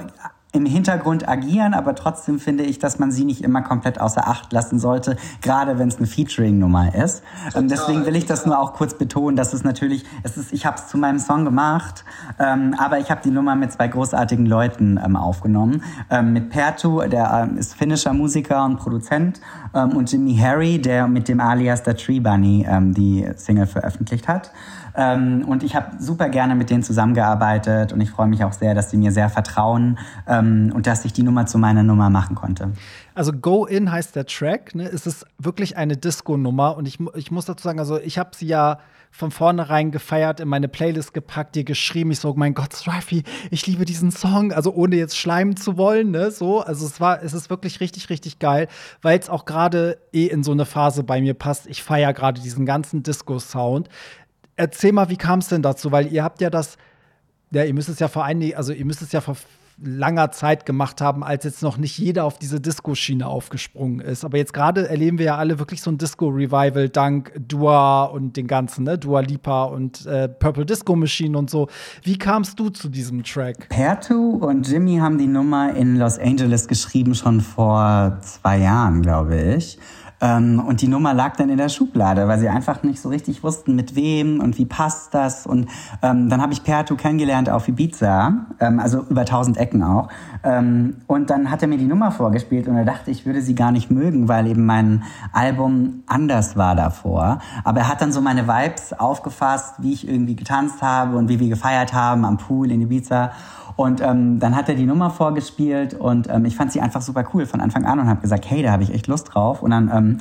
S2: im Hintergrund agieren, aber trotzdem finde ich, dass man sie nicht immer komplett außer Acht lassen sollte, gerade wenn es eine Featuring-Nummer ist. Ähm, deswegen will ich das nur auch kurz betonen, dass es natürlich, es ist, ich habe es zu meinem Song gemacht, ähm, aber ich habe die Nummer mit zwei großartigen Leuten ähm, aufgenommen. Ähm, mit Pertu, der ähm, ist finnischer Musiker und Produzent, ähm, und Jimmy Harry, der mit dem Alias der Tree Bunny die Single veröffentlicht hat. Ähm, und ich habe super gerne mit denen zusammengearbeitet und ich freue mich auch sehr, dass sie mir sehr vertrauen ähm, und dass ich die Nummer zu meiner Nummer machen konnte.
S1: Also Go In heißt der Track. Ne? Es ist wirklich eine Disco-Nummer und ich, ich muss dazu sagen, also ich habe sie ja von vornherein gefeiert, in meine Playlist gepackt, dir geschrieben. Ich so, mein Gott, Strifey, ich liebe diesen Song. Also ohne jetzt schleimen zu wollen, ne? So, also es war, es ist wirklich richtig, richtig geil, weil es auch gerade eh in so eine Phase bei mir passt. Ich feiere gerade diesen ganzen Disco-Sound erzähl mal, wie kam es denn dazu? Weil ihr habt ja das, ja, ihr müsst es ja vor einigen, also ihr müsst es ja vor langer Zeit gemacht haben, als jetzt noch nicht jeder auf diese Disco-Schiene aufgesprungen ist. Aber jetzt gerade erleben wir ja alle wirklich so ein Disco-Revival dank Dua und den ganzen, ne? Dua Lipa und äh, Purple Disco Machine und so. Wie kamst du zu diesem Track?
S2: Pertu und Jimmy haben die Nummer in Los Angeles geschrieben, schon vor zwei Jahren, glaube ich. Ähm, und die Nummer lag dann in der Schublade, weil sie einfach nicht so richtig wussten, mit wem und wie passt das. Und ähm, dann habe ich Pertu kennengelernt auf Ibiza, ähm, also über tausend Ecken auch. Ähm, und dann hat er mir die Nummer vorgespielt und er dachte, ich würde sie gar nicht mögen, weil eben mein Album anders war davor. Aber er hat dann so meine Vibes aufgefasst, wie ich irgendwie getanzt habe und wie wir gefeiert haben am Pool in Ibiza. Und ähm, dann hat er die Nummer vorgespielt und ähm, ich fand sie einfach super cool von Anfang an und habe gesagt, hey, da habe ich echt Lust drauf. Und dann ähm,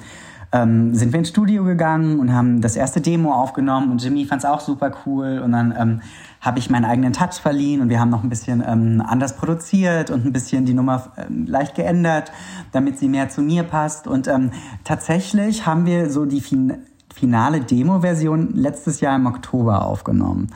S2: ähm, sind wir ins Studio gegangen und haben das erste Demo aufgenommen und Jimmy fand es auch super cool. Und dann ähm, habe ich meinen eigenen Touch verliehen und wir haben noch ein bisschen ähm, anders produziert und ein bisschen die Nummer ähm, leicht geändert, damit sie mehr zu mir passt. Und ähm, tatsächlich haben wir so die fin finale Demo-Version letztes Jahr im Oktober aufgenommen.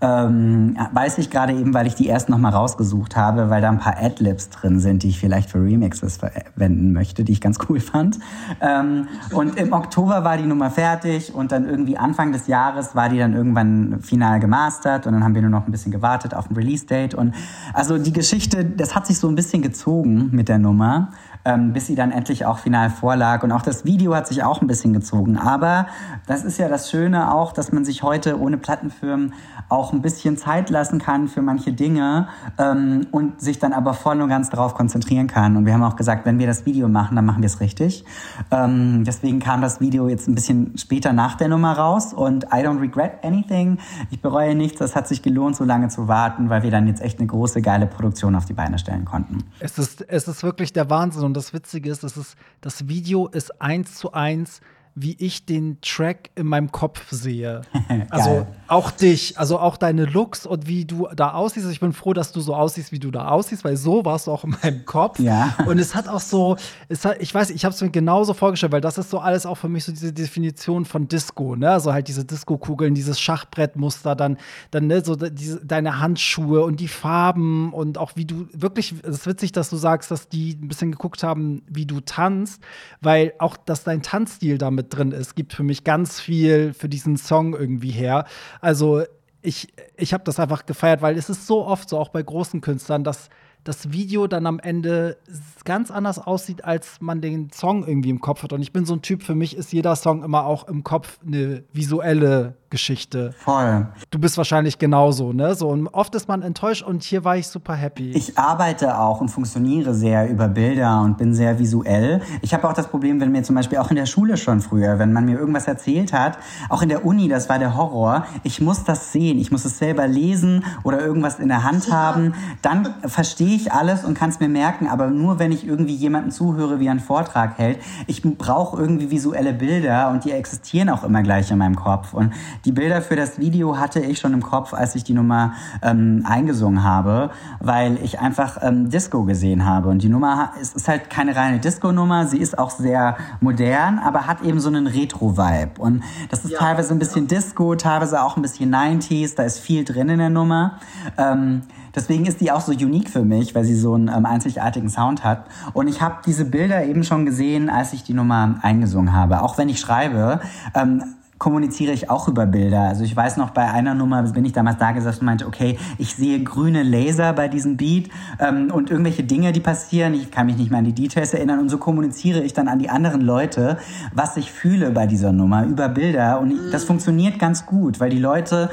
S2: Ähm, weiß ich gerade eben, weil ich die erst nochmal rausgesucht habe, weil da ein paar Adlibs drin sind, die ich vielleicht für Remixes verwenden möchte, die ich ganz cool fand. Ähm, und im Oktober war die Nummer fertig und dann irgendwie Anfang des Jahres war die dann irgendwann final gemastert und dann haben wir nur noch ein bisschen gewartet auf ein Release-Date. Und also die Geschichte, das hat sich so ein bisschen gezogen mit der Nummer ähm, bis sie dann endlich auch final vorlag. Und auch das Video hat sich auch ein bisschen gezogen. Aber das ist ja das Schöne auch, dass man sich heute ohne Plattenfirmen auch ein bisschen Zeit lassen kann für manche Dinge ähm, und sich dann aber voll und ganz darauf konzentrieren kann. Und wir haben auch gesagt, wenn wir das Video machen, dann machen wir es richtig. Ähm, deswegen kam das Video jetzt ein bisschen später nach der Nummer raus und I don't regret anything. Ich bereue nichts. Es hat sich gelohnt, so lange zu warten, weil wir dann jetzt echt eine große, geile Produktion auf die Beine stellen konnten.
S1: Es ist, es ist wirklich der Wahnsinn. Das Witzige ist, es ist das Video ist eins zu eins wie ich den Track in meinem Kopf sehe. also auch dich, also auch deine Looks und wie du da aussiehst. Ich bin froh, dass du so aussiehst, wie du da aussiehst, weil so warst du auch in meinem Kopf.
S2: Ja.
S1: Und es hat auch so, es hat, ich weiß, ich habe es mir genauso vorgestellt, weil das ist so alles auch für mich so diese Definition von Disco, ne? Also halt diese Disco-Kugeln, dieses Schachbrettmuster, dann, dann ne, so diese, deine Handschuhe und die Farben und auch wie du wirklich, es ist witzig, dass du sagst, dass die ein bisschen geguckt haben, wie du tanzt, weil auch, dass dein Tanzstil damit mit drin ist, gibt für mich ganz viel für diesen Song irgendwie her. Also ich, ich habe das einfach gefeiert, weil es ist so oft so, auch bei großen Künstlern, dass das Video dann am Ende ganz anders aussieht, als man den Song irgendwie im Kopf hat. Und ich bin so ein Typ, für mich ist jeder Song immer auch im Kopf eine visuelle Geschichte.
S2: Voll.
S1: Du bist wahrscheinlich genauso, ne? So, und oft ist man enttäuscht und hier war ich super happy.
S2: Ich arbeite auch und funktioniere sehr über Bilder und bin sehr visuell. Ich habe auch das Problem, wenn mir zum Beispiel auch in der Schule schon früher, wenn man mir irgendwas erzählt hat, auch in der Uni, das war der Horror, ich muss das sehen, ich muss es selber lesen oder irgendwas in der Hand haben, dann verstehe ich alles und kann es mir merken, aber nur wenn ich irgendwie jemanden zuhöre, wie er einen Vortrag hält. Ich brauche irgendwie visuelle Bilder und die existieren auch immer gleich in meinem Kopf und die Bilder für das Video hatte ich schon im Kopf, als ich die Nummer ähm, eingesungen habe, weil ich einfach ähm, Disco gesehen habe. Und die Nummer ist, ist halt keine reine Disco-Nummer, sie ist auch sehr modern, aber hat eben so einen Retro-Vibe. Und das ist ja, teilweise ein bisschen ja. Disco, teilweise auch ein bisschen 90s, da ist viel drin in der Nummer. Ähm, Deswegen ist die auch so unique für mich, weil sie so einen ähm, einzigartigen Sound hat. Und ich habe diese Bilder eben schon gesehen, als ich die Nummer eingesungen habe. Auch wenn ich schreibe, ähm, kommuniziere ich auch über Bilder. Also ich weiß noch, bei einer Nummer bin ich damals da gesessen und meinte, okay, ich sehe grüne Laser bei diesem Beat ähm, und irgendwelche Dinge, die passieren. Ich kann mich nicht mehr an die Details erinnern und so kommuniziere ich dann an die anderen Leute, was ich fühle bei dieser Nummer über Bilder. Und ich, das mhm. funktioniert ganz gut, weil die Leute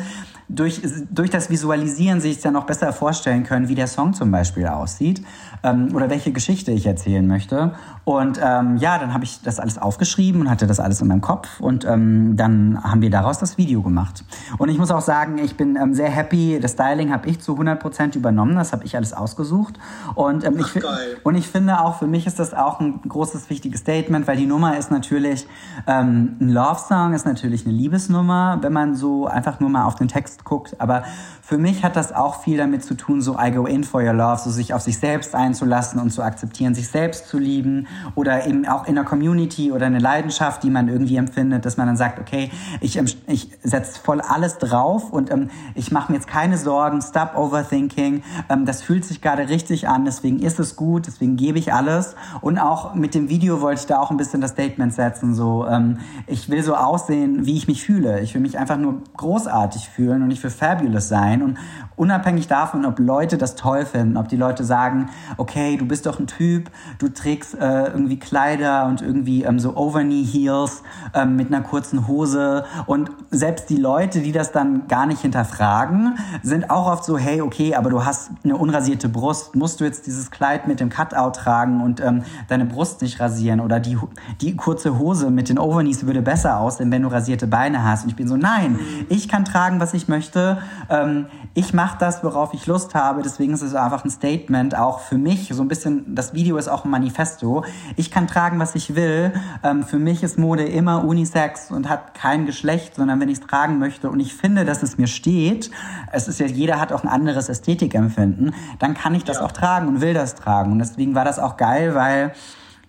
S2: durch, durch das Visualisieren sich dann noch besser vorstellen können, wie der Song zum Beispiel aussieht ähm, oder welche Geschichte ich erzählen möchte. Und ähm, ja, dann habe ich das alles aufgeschrieben und hatte das alles in meinem Kopf und ähm, dann haben wir daraus das Video gemacht. Und ich muss auch sagen, ich bin ähm, sehr happy. Das Styling habe ich zu 100% übernommen, das habe ich alles ausgesucht. Und, ähm, Ach, ich, und ich finde auch, für mich ist das auch ein großes, wichtiges Statement, weil die Nummer ist natürlich, ähm, ein Love-Song ist natürlich eine Liebesnummer, wenn man so einfach nur mal auf den Text guckt. Aber für mich hat das auch viel damit zu tun, so I go in for your love, so sich auf sich selbst einzulassen und zu akzeptieren, sich selbst zu lieben oder eben auch in der Community oder eine Leidenschaft, die man irgendwie empfindet, dass man dann sagt, okay, ich, ich setze voll alles drauf und ähm, ich mache mir jetzt keine Sorgen, stop overthinking, ähm, das fühlt sich gerade richtig an, deswegen ist es gut, deswegen gebe ich alles. Und auch mit dem Video wollte ich da auch ein bisschen das Statement setzen, so ähm, ich will so aussehen, wie ich mich fühle, ich will mich einfach nur großartig fühlen und ich will fabulous sein und unabhängig davon, ob Leute das toll finden, ob die Leute sagen, okay, du bist doch ein Typ, du trägst äh, irgendwie Kleider und irgendwie ähm, so Overknee-Heels ähm, mit einer kurzen Hose. Und selbst die Leute, die das dann gar nicht hinterfragen, sind auch oft so, hey, okay, aber du hast eine unrasierte Brust, musst du jetzt dieses Kleid mit dem Cutout tragen und ähm, deine Brust nicht rasieren? Oder die, die kurze Hose mit den Overknees würde besser aussehen, wenn du rasierte Beine hast. Und ich bin so, nein, ich kann tragen, was ich möchte. Ähm, ich mache das, worauf ich Lust habe. Deswegen ist es einfach ein Statement, auch für mich. So ein bisschen, das Video ist auch ein Manifesto. Ich kann tragen, was ich will. Ähm, für mich ist Mode immer Unisex und hat kein Geschlecht, sondern wenn ich es tragen möchte und ich finde, dass es mir steht, es ist ja, jeder hat auch ein anderes Ästhetikempfinden, dann kann ich das ja. auch tragen und will das tragen. Und deswegen war das auch geil, weil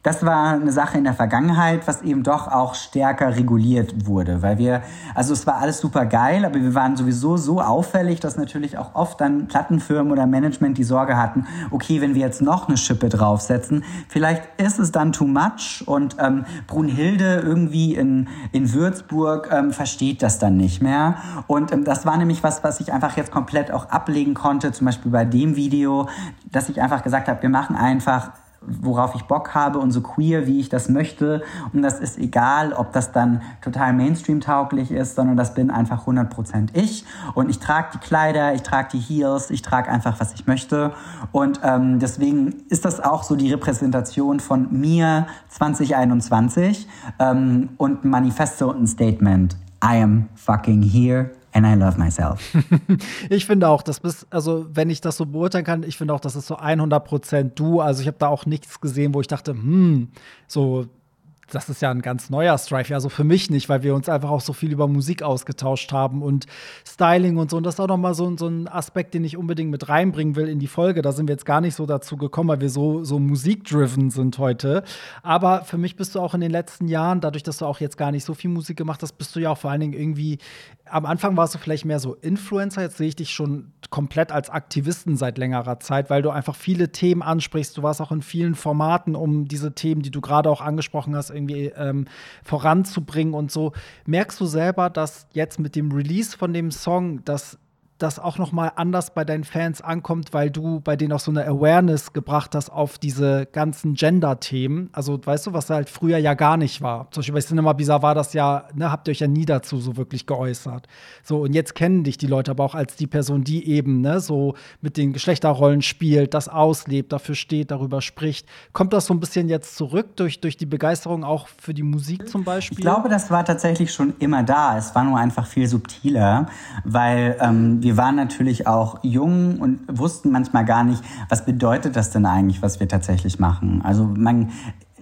S2: das war eine Sache in der Vergangenheit, was eben doch auch stärker reguliert wurde, weil wir, also es war alles super geil, aber wir waren sowieso so auffällig, dass natürlich auch oft dann Plattenfirmen oder Management die Sorge hatten, okay, wenn wir jetzt noch eine Schippe draufsetzen, vielleicht ist es dann too much und ähm, Brunhilde irgendwie in, in Würzburg ähm, versteht das dann nicht mehr. Und ähm, das war nämlich was, was ich einfach jetzt komplett auch ablegen konnte, zum Beispiel bei dem Video, dass ich einfach gesagt habe, wir machen einfach worauf ich Bock habe und so queer, wie ich das möchte. Und das ist egal, ob das dann total Mainstream-tauglich ist, sondern das bin einfach 100% ich. Und ich trage die Kleider, ich trage die Heels, ich trage einfach, was ich möchte. Und ähm, deswegen ist das auch so die Repräsentation von mir 2021 ähm, und Manifesto und ein Statement. I am fucking here and I love myself.
S1: ich finde auch, das bist, also wenn ich das so beurteilen kann, ich finde auch, das ist so 100% du. Also ich habe da auch nichts gesehen, wo ich dachte, hm, so das ist ja ein ganz neuer Strife. Also für mich nicht, weil wir uns einfach auch so viel über Musik ausgetauscht haben und Styling und so. Und das ist auch noch mal so, so ein Aspekt, den ich unbedingt mit reinbringen will in die Folge. Da sind wir jetzt gar nicht so dazu gekommen, weil wir so, so musikdriven sind heute. Aber für mich bist du auch in den letzten Jahren, dadurch, dass du auch jetzt gar nicht so viel Musik gemacht hast, bist du ja auch vor allen Dingen irgendwie am Anfang warst du vielleicht mehr so Influencer, jetzt sehe ich dich schon komplett als Aktivisten seit längerer Zeit, weil du einfach viele Themen ansprichst. Du warst auch in vielen Formaten, um diese Themen, die du gerade auch angesprochen hast, irgendwie ähm, voranzubringen und so. Merkst du selber, dass jetzt mit dem Release von dem Song, dass das auch noch mal anders bei deinen Fans ankommt, weil du bei denen auch so eine Awareness gebracht hast auf diese ganzen Gender-Themen. Also weißt du, was halt früher ja gar nicht war. Zum Beispiel bei Cinema Bizarre war das ja, ne, habt ihr euch ja nie dazu so wirklich geäußert. So, und jetzt kennen dich die Leute aber auch als die Person, die eben, ne, so mit den Geschlechterrollen spielt, das auslebt, dafür steht, darüber spricht. Kommt das so ein bisschen jetzt zurück durch, durch die Begeisterung auch für die Musik zum Beispiel?
S2: Ich glaube, das war tatsächlich schon immer da. Es war nur einfach viel subtiler, weil ähm, wir wir waren natürlich auch jung und wussten manchmal gar nicht, was bedeutet das denn eigentlich, was wir tatsächlich machen. Also man,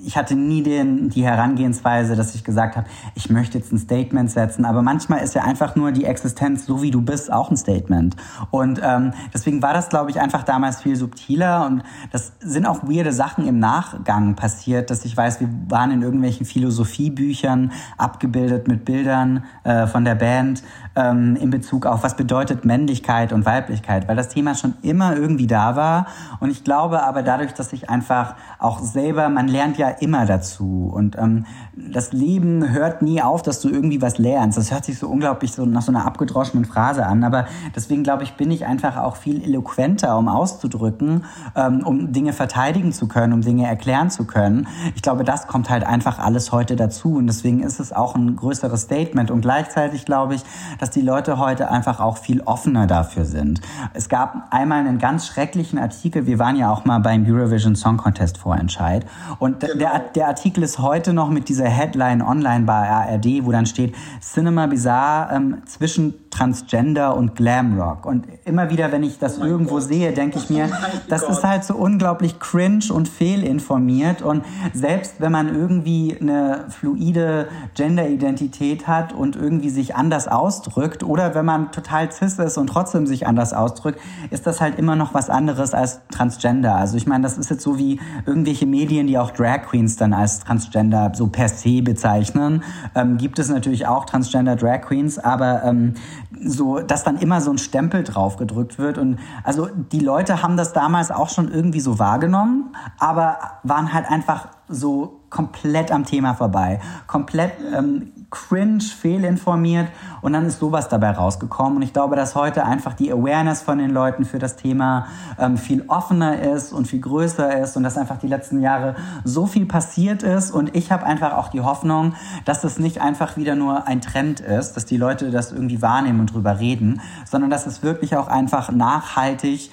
S2: ich hatte nie den, die Herangehensweise, dass ich gesagt habe, ich möchte jetzt ein Statement setzen. Aber manchmal ist ja einfach nur die Existenz, so wie du bist, auch ein Statement. Und ähm, deswegen war das, glaube ich, einfach damals viel subtiler. Und das sind auch weirde Sachen im Nachgang passiert, dass ich weiß, wir waren in irgendwelchen Philosophiebüchern abgebildet mit Bildern äh, von der Band ähm, in Bezug auf, was bedeutet Männlichkeit und Weiblichkeit, weil das Thema schon immer irgendwie da war. Und ich glaube aber dadurch, dass ich einfach auch selber, man lernt ja immer dazu. Und ähm, das Leben hört nie auf, dass du irgendwie was lernst. Das hört sich so unglaublich so nach so einer abgedroschenen Phrase an. Aber deswegen glaube ich, bin ich einfach auch viel eloquenter, um auszudrücken, ähm, um Dinge verteidigen zu können, um Dinge erklären zu können. Ich glaube, das kommt halt einfach alles heute dazu. Und deswegen ist es auch ein größeres Statement. Und gleichzeitig glaube ich, dass die Leute heute einfach auch viel offener dafür sind. Es gab einmal einen ganz schrecklichen Artikel. Wir waren ja auch mal beim Eurovision Song Contest Vorentscheid. Und genau. der, der Artikel ist heute noch mit dieser Headline online bei ARD, wo dann steht Cinema Bizarre ähm, zwischen Transgender und Glamrock. Und immer wieder, wenn ich das oh irgendwo Gott. sehe, denke ich mir, das ist halt so unglaublich cringe und fehlinformiert. Und selbst wenn man irgendwie eine fluide Genderidentität hat und irgendwie sich anders ausdrückt, oder wenn man total cis ist und trotzdem sich anders ausdrückt, ist das halt immer noch was anderes als Transgender. Also ich meine, das ist jetzt so wie irgendwelche Medien, die auch Drag Queens dann als Transgender so per se bezeichnen. Ähm, gibt es natürlich auch Transgender Drag Queens, aber ähm, so, dass dann immer so ein Stempel drauf gedrückt wird. Und also die Leute haben das damals auch schon irgendwie so wahrgenommen, aber waren halt einfach so komplett am Thema vorbei. Komplett ähm, cringe, fehlinformiert und dann ist sowas dabei rausgekommen. Und ich glaube, dass heute einfach die Awareness von den Leuten für das Thema ähm, viel offener ist und viel größer ist und dass einfach die letzten Jahre so viel passiert ist. Und ich habe einfach auch die Hoffnung, dass es nicht einfach wieder nur ein Trend ist, dass die Leute das irgendwie wahrnehmen und drüber reden, sondern dass es wirklich auch einfach nachhaltig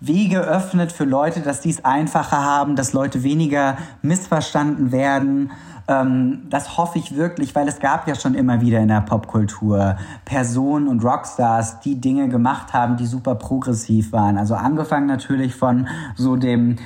S2: Wege öffnet für Leute, dass die es einfacher haben, dass Leute weniger missverstanden werden ähm, das hoffe ich wirklich, weil es gab ja schon immer wieder in der Popkultur Personen und Rockstars, die Dinge gemacht haben, die super progressiv waren. Also angefangen natürlich von so dem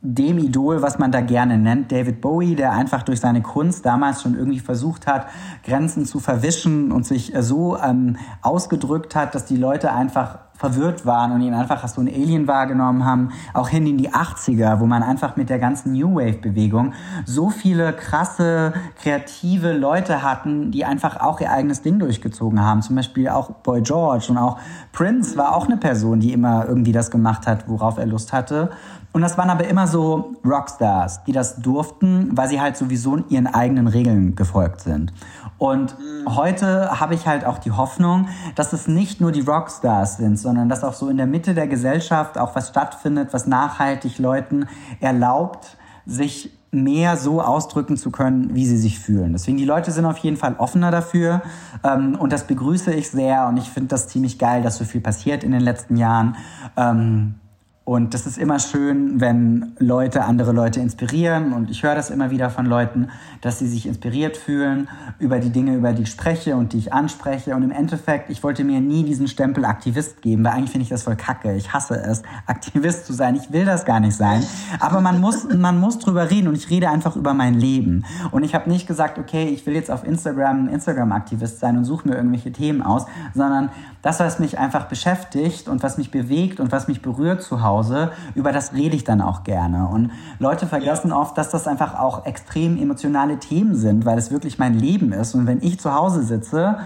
S2: dem Idol, was man da gerne nennt, David Bowie, der einfach durch seine Kunst damals schon irgendwie versucht hat, Grenzen zu verwischen und sich so ähm, ausgedrückt hat, dass die Leute einfach verwirrt waren und ihn einfach als so ein Alien wahrgenommen haben, auch hin in die 80er, wo man einfach mit der ganzen New Wave Bewegung so viele krasse, kreative Leute hatten, die einfach auch ihr eigenes Ding durchgezogen haben. Zum Beispiel auch Boy George und auch Prince war auch eine Person, die immer irgendwie das gemacht hat, worauf er Lust hatte. Und das waren aber immer so Rockstars, die das durften, weil sie halt sowieso ihren eigenen Regeln gefolgt sind. Und mhm. heute habe ich halt auch die Hoffnung, dass es nicht nur die Rockstars sind, sondern dass auch so in der Mitte der Gesellschaft auch was stattfindet, was nachhaltig Leuten erlaubt, sich mehr so ausdrücken zu können, wie sie sich fühlen. Deswegen die Leute sind auf jeden Fall offener dafür ähm, und das begrüße ich sehr und ich finde das ziemlich geil, dass so viel passiert in den letzten Jahren. Ähm, und das ist immer schön, wenn Leute andere Leute inspirieren. Und ich höre das immer wieder von Leuten, dass sie sich inspiriert fühlen über die Dinge, über die ich spreche und die ich anspreche. Und im Endeffekt, ich wollte mir nie diesen Stempel Aktivist geben, weil eigentlich finde ich das voll kacke. Ich hasse es, Aktivist zu sein. Ich will das gar nicht sein. Aber man muss, man muss drüber reden und ich rede einfach über mein Leben. Und ich habe nicht gesagt, okay, ich will jetzt auf Instagram Instagram-Aktivist sein und suche mir irgendwelche Themen aus, sondern das, was mich einfach beschäftigt und was mich bewegt und was mich berührt zu Hause, über das rede ich dann auch gerne. Und Leute vergessen oft, dass das einfach auch extrem emotionale Themen sind, weil es wirklich mein Leben ist. Und wenn ich zu Hause sitze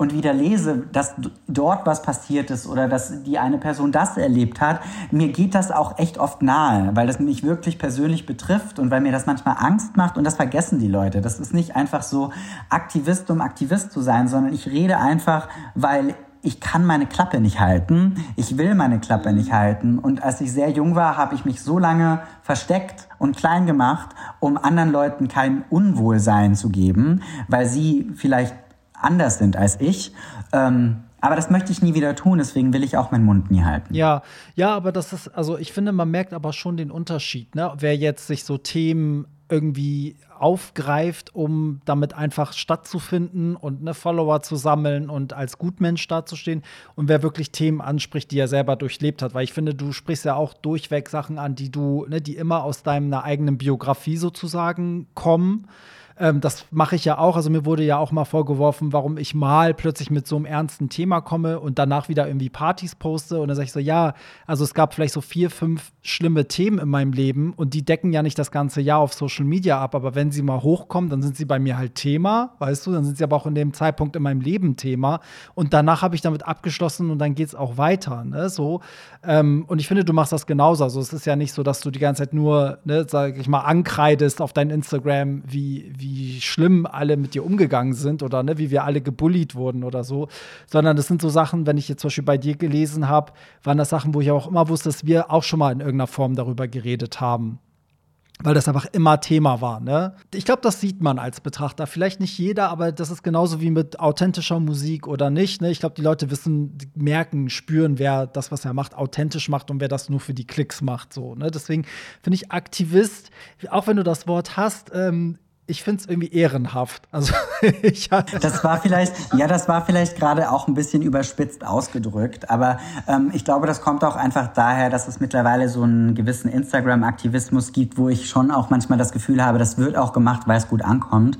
S2: und wieder lese, dass dort was passiert ist oder dass die eine Person das erlebt hat, mir geht das auch echt oft nahe, weil das mich wirklich persönlich betrifft und weil mir das manchmal Angst macht und das vergessen die Leute. Das ist nicht einfach so Aktivist, um Aktivist zu sein, sondern ich rede einfach, weil ich kann meine Klappe nicht halten, ich will meine Klappe nicht halten. Und als ich sehr jung war, habe ich mich so lange versteckt und klein gemacht, um anderen Leuten kein Unwohlsein zu geben, weil sie vielleicht anders sind als ich. Ähm, aber das möchte ich nie wieder tun, deswegen will ich auch meinen Mund nie halten.
S1: Ja, ja, aber das ist, also ich finde, man merkt aber schon den Unterschied, ne? Wer jetzt sich so Themen irgendwie aufgreift, um damit einfach stattzufinden und eine Follower zu sammeln und als Gutmensch dazustehen und wer wirklich Themen anspricht, die er selber durchlebt hat. Weil ich finde, du sprichst ja auch durchweg Sachen an, die du, ne, die immer aus deiner eigenen Biografie sozusagen kommen. Ähm, das mache ich ja auch. Also mir wurde ja auch mal vorgeworfen, warum ich mal plötzlich mit so einem ernsten Thema komme und danach wieder irgendwie Partys poste. Und dann sage ich so, ja, also es gab vielleicht so vier, fünf schlimme Themen in meinem Leben und die decken ja nicht das ganze Jahr auf Social Media ab. Aber wenn sie mal hochkommen, dann sind sie bei mir halt Thema, weißt du, dann sind sie aber auch in dem Zeitpunkt in meinem Leben Thema. Und danach habe ich damit abgeschlossen und dann geht es auch weiter. Ne? So. Ähm, und ich finde, du machst das genauso. Also es ist ja nicht so, dass du die ganze Zeit nur, ne, sag ich mal, ankreidest auf dein Instagram, wie, wie wie schlimm alle mit dir umgegangen sind oder ne, wie wir alle gebullied wurden oder so, sondern das sind so Sachen, wenn ich jetzt zum Beispiel bei dir gelesen habe, waren das Sachen, wo ich auch immer wusste, dass wir auch schon mal in irgendeiner Form darüber geredet haben weil das einfach immer Thema war. Ne? Ich glaube, das sieht man als Betrachter. Vielleicht nicht jeder, aber das ist genauso wie mit authentischer Musik oder nicht. Ne? Ich glaube, die Leute wissen, merken, spüren, wer das, was er macht, authentisch macht und wer das nur für die Klicks macht. So, ne? Deswegen finde ich Aktivist, auch wenn du das Wort hast, ähm, ich finde es irgendwie ehrenhaft. Also ich
S2: das war vielleicht, ja, das war vielleicht gerade auch ein bisschen überspitzt ausgedrückt, aber ähm, ich glaube, das kommt auch einfach daher, dass es mittlerweile so einen gewissen Instagram-Aktivismus gibt, wo ich schon auch manchmal das Gefühl habe, das wird auch gemacht, weil es gut ankommt.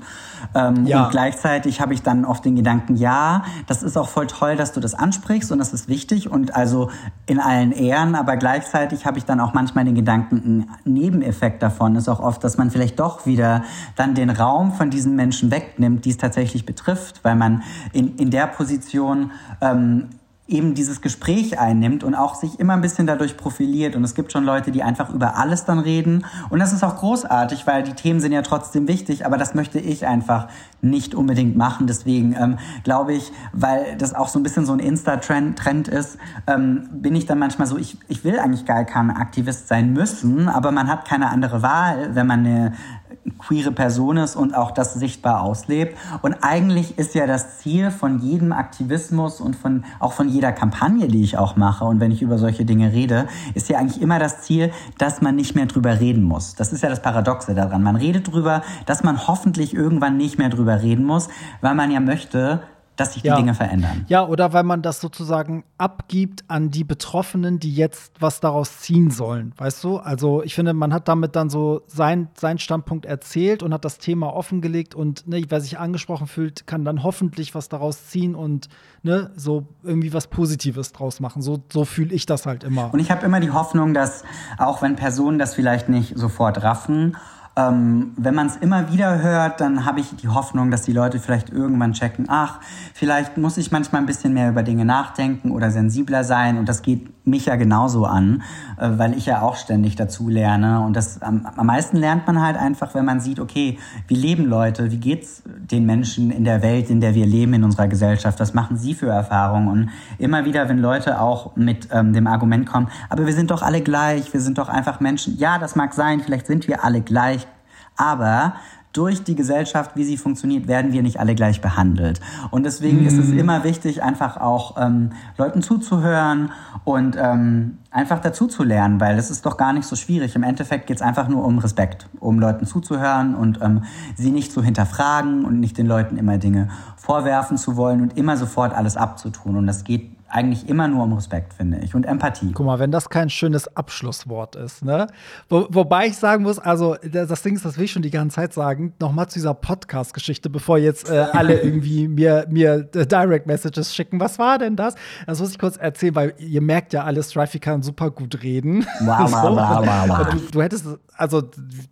S2: Ähm, ja. Und gleichzeitig habe ich dann oft den Gedanken, ja, das ist auch voll toll, dass du das ansprichst und das ist wichtig und also in allen Ehren, aber gleichzeitig habe ich dann auch manchmal den Gedanken, ein Nebeneffekt davon ist auch oft, dass man vielleicht doch wieder dann den Raum von diesen Menschen wegnimmt, die es tatsächlich betrifft, weil man in, in der Position ähm, eben dieses Gespräch einnimmt und auch sich immer ein bisschen dadurch profiliert. Und es gibt schon Leute, die einfach über alles dann reden. Und das ist auch großartig, weil die Themen sind ja trotzdem wichtig, aber das möchte ich einfach nicht unbedingt machen. Deswegen ähm, glaube ich, weil das auch so ein bisschen so ein Insta-Trend ist, ähm, bin ich dann manchmal so, ich, ich will eigentlich gar kein Aktivist sein müssen, aber man hat keine andere Wahl, wenn man eine, queere Person ist und auch das sichtbar auslebt. Und eigentlich ist ja das Ziel von jedem Aktivismus und von, auch von jeder Kampagne, die ich auch mache und wenn ich über solche Dinge rede, ist ja eigentlich immer das Ziel, dass man nicht mehr drüber reden muss. Das ist ja das Paradoxe daran. Man redet drüber, dass man hoffentlich irgendwann nicht mehr drüber reden muss, weil man ja möchte, dass sich die
S1: ja.
S2: Dinge verändern.
S1: Ja, oder weil man das sozusagen abgibt an die Betroffenen, die jetzt was daraus ziehen sollen. Weißt du? Also ich finde, man hat damit dann so sein, seinen Standpunkt erzählt und hat das Thema offengelegt und ne, wer sich angesprochen fühlt, kann dann hoffentlich was daraus ziehen und ne, so irgendwie was Positives draus machen. So, so fühle ich das halt immer.
S2: Und ich habe immer die Hoffnung, dass auch wenn Personen das vielleicht nicht sofort raffen, ähm, wenn man es immer wieder hört, dann habe ich die Hoffnung, dass die Leute vielleicht irgendwann checken, ach, vielleicht muss ich manchmal ein bisschen mehr über Dinge nachdenken oder sensibler sein. Und das geht mich ja genauso an, äh, weil ich ja auch ständig dazu lerne. Und das am, am meisten lernt man halt einfach, wenn man sieht, okay, wie leben Leute, wie geht's den Menschen in der Welt, in der wir leben, in unserer Gesellschaft, was machen sie für Erfahrungen? Und immer wieder, wenn Leute auch mit ähm, dem Argument kommen, aber wir sind doch alle gleich, wir sind doch einfach Menschen. Ja, das mag sein, vielleicht sind wir alle gleich aber durch die Gesellschaft, wie sie funktioniert, werden wir nicht alle gleich behandelt. Und deswegen mm. ist es mhm. immer wichtig, einfach auch ähm, Leuten zuzuhören und ähm, einfach dazu zu lernen, weil es ist doch gar nicht so schwierig. Im Endeffekt geht es einfach nur um Respekt, um Leuten zuzuhören und ähm, sie nicht zu hinterfragen und nicht den Leuten immer Dinge vorwerfen zu wollen und immer sofort alles abzutun. Und das geht eigentlich immer nur um Respekt, finde ich, und Empathie.
S1: Guck mal, wenn das kein schönes Abschlusswort ist, ne? Wo, wobei ich sagen muss, also das Ding ist, das will ich schon die ganze Zeit sagen, nochmal zu dieser Podcast-Geschichte, bevor jetzt äh, alle irgendwie mir, mir äh, Direct Messages schicken. Was war denn das? Das muss ich kurz erzählen, weil ihr merkt ja alle, Strifey kann super gut reden. Wow, so. wow, wow, wow. Du, du, hättest, also,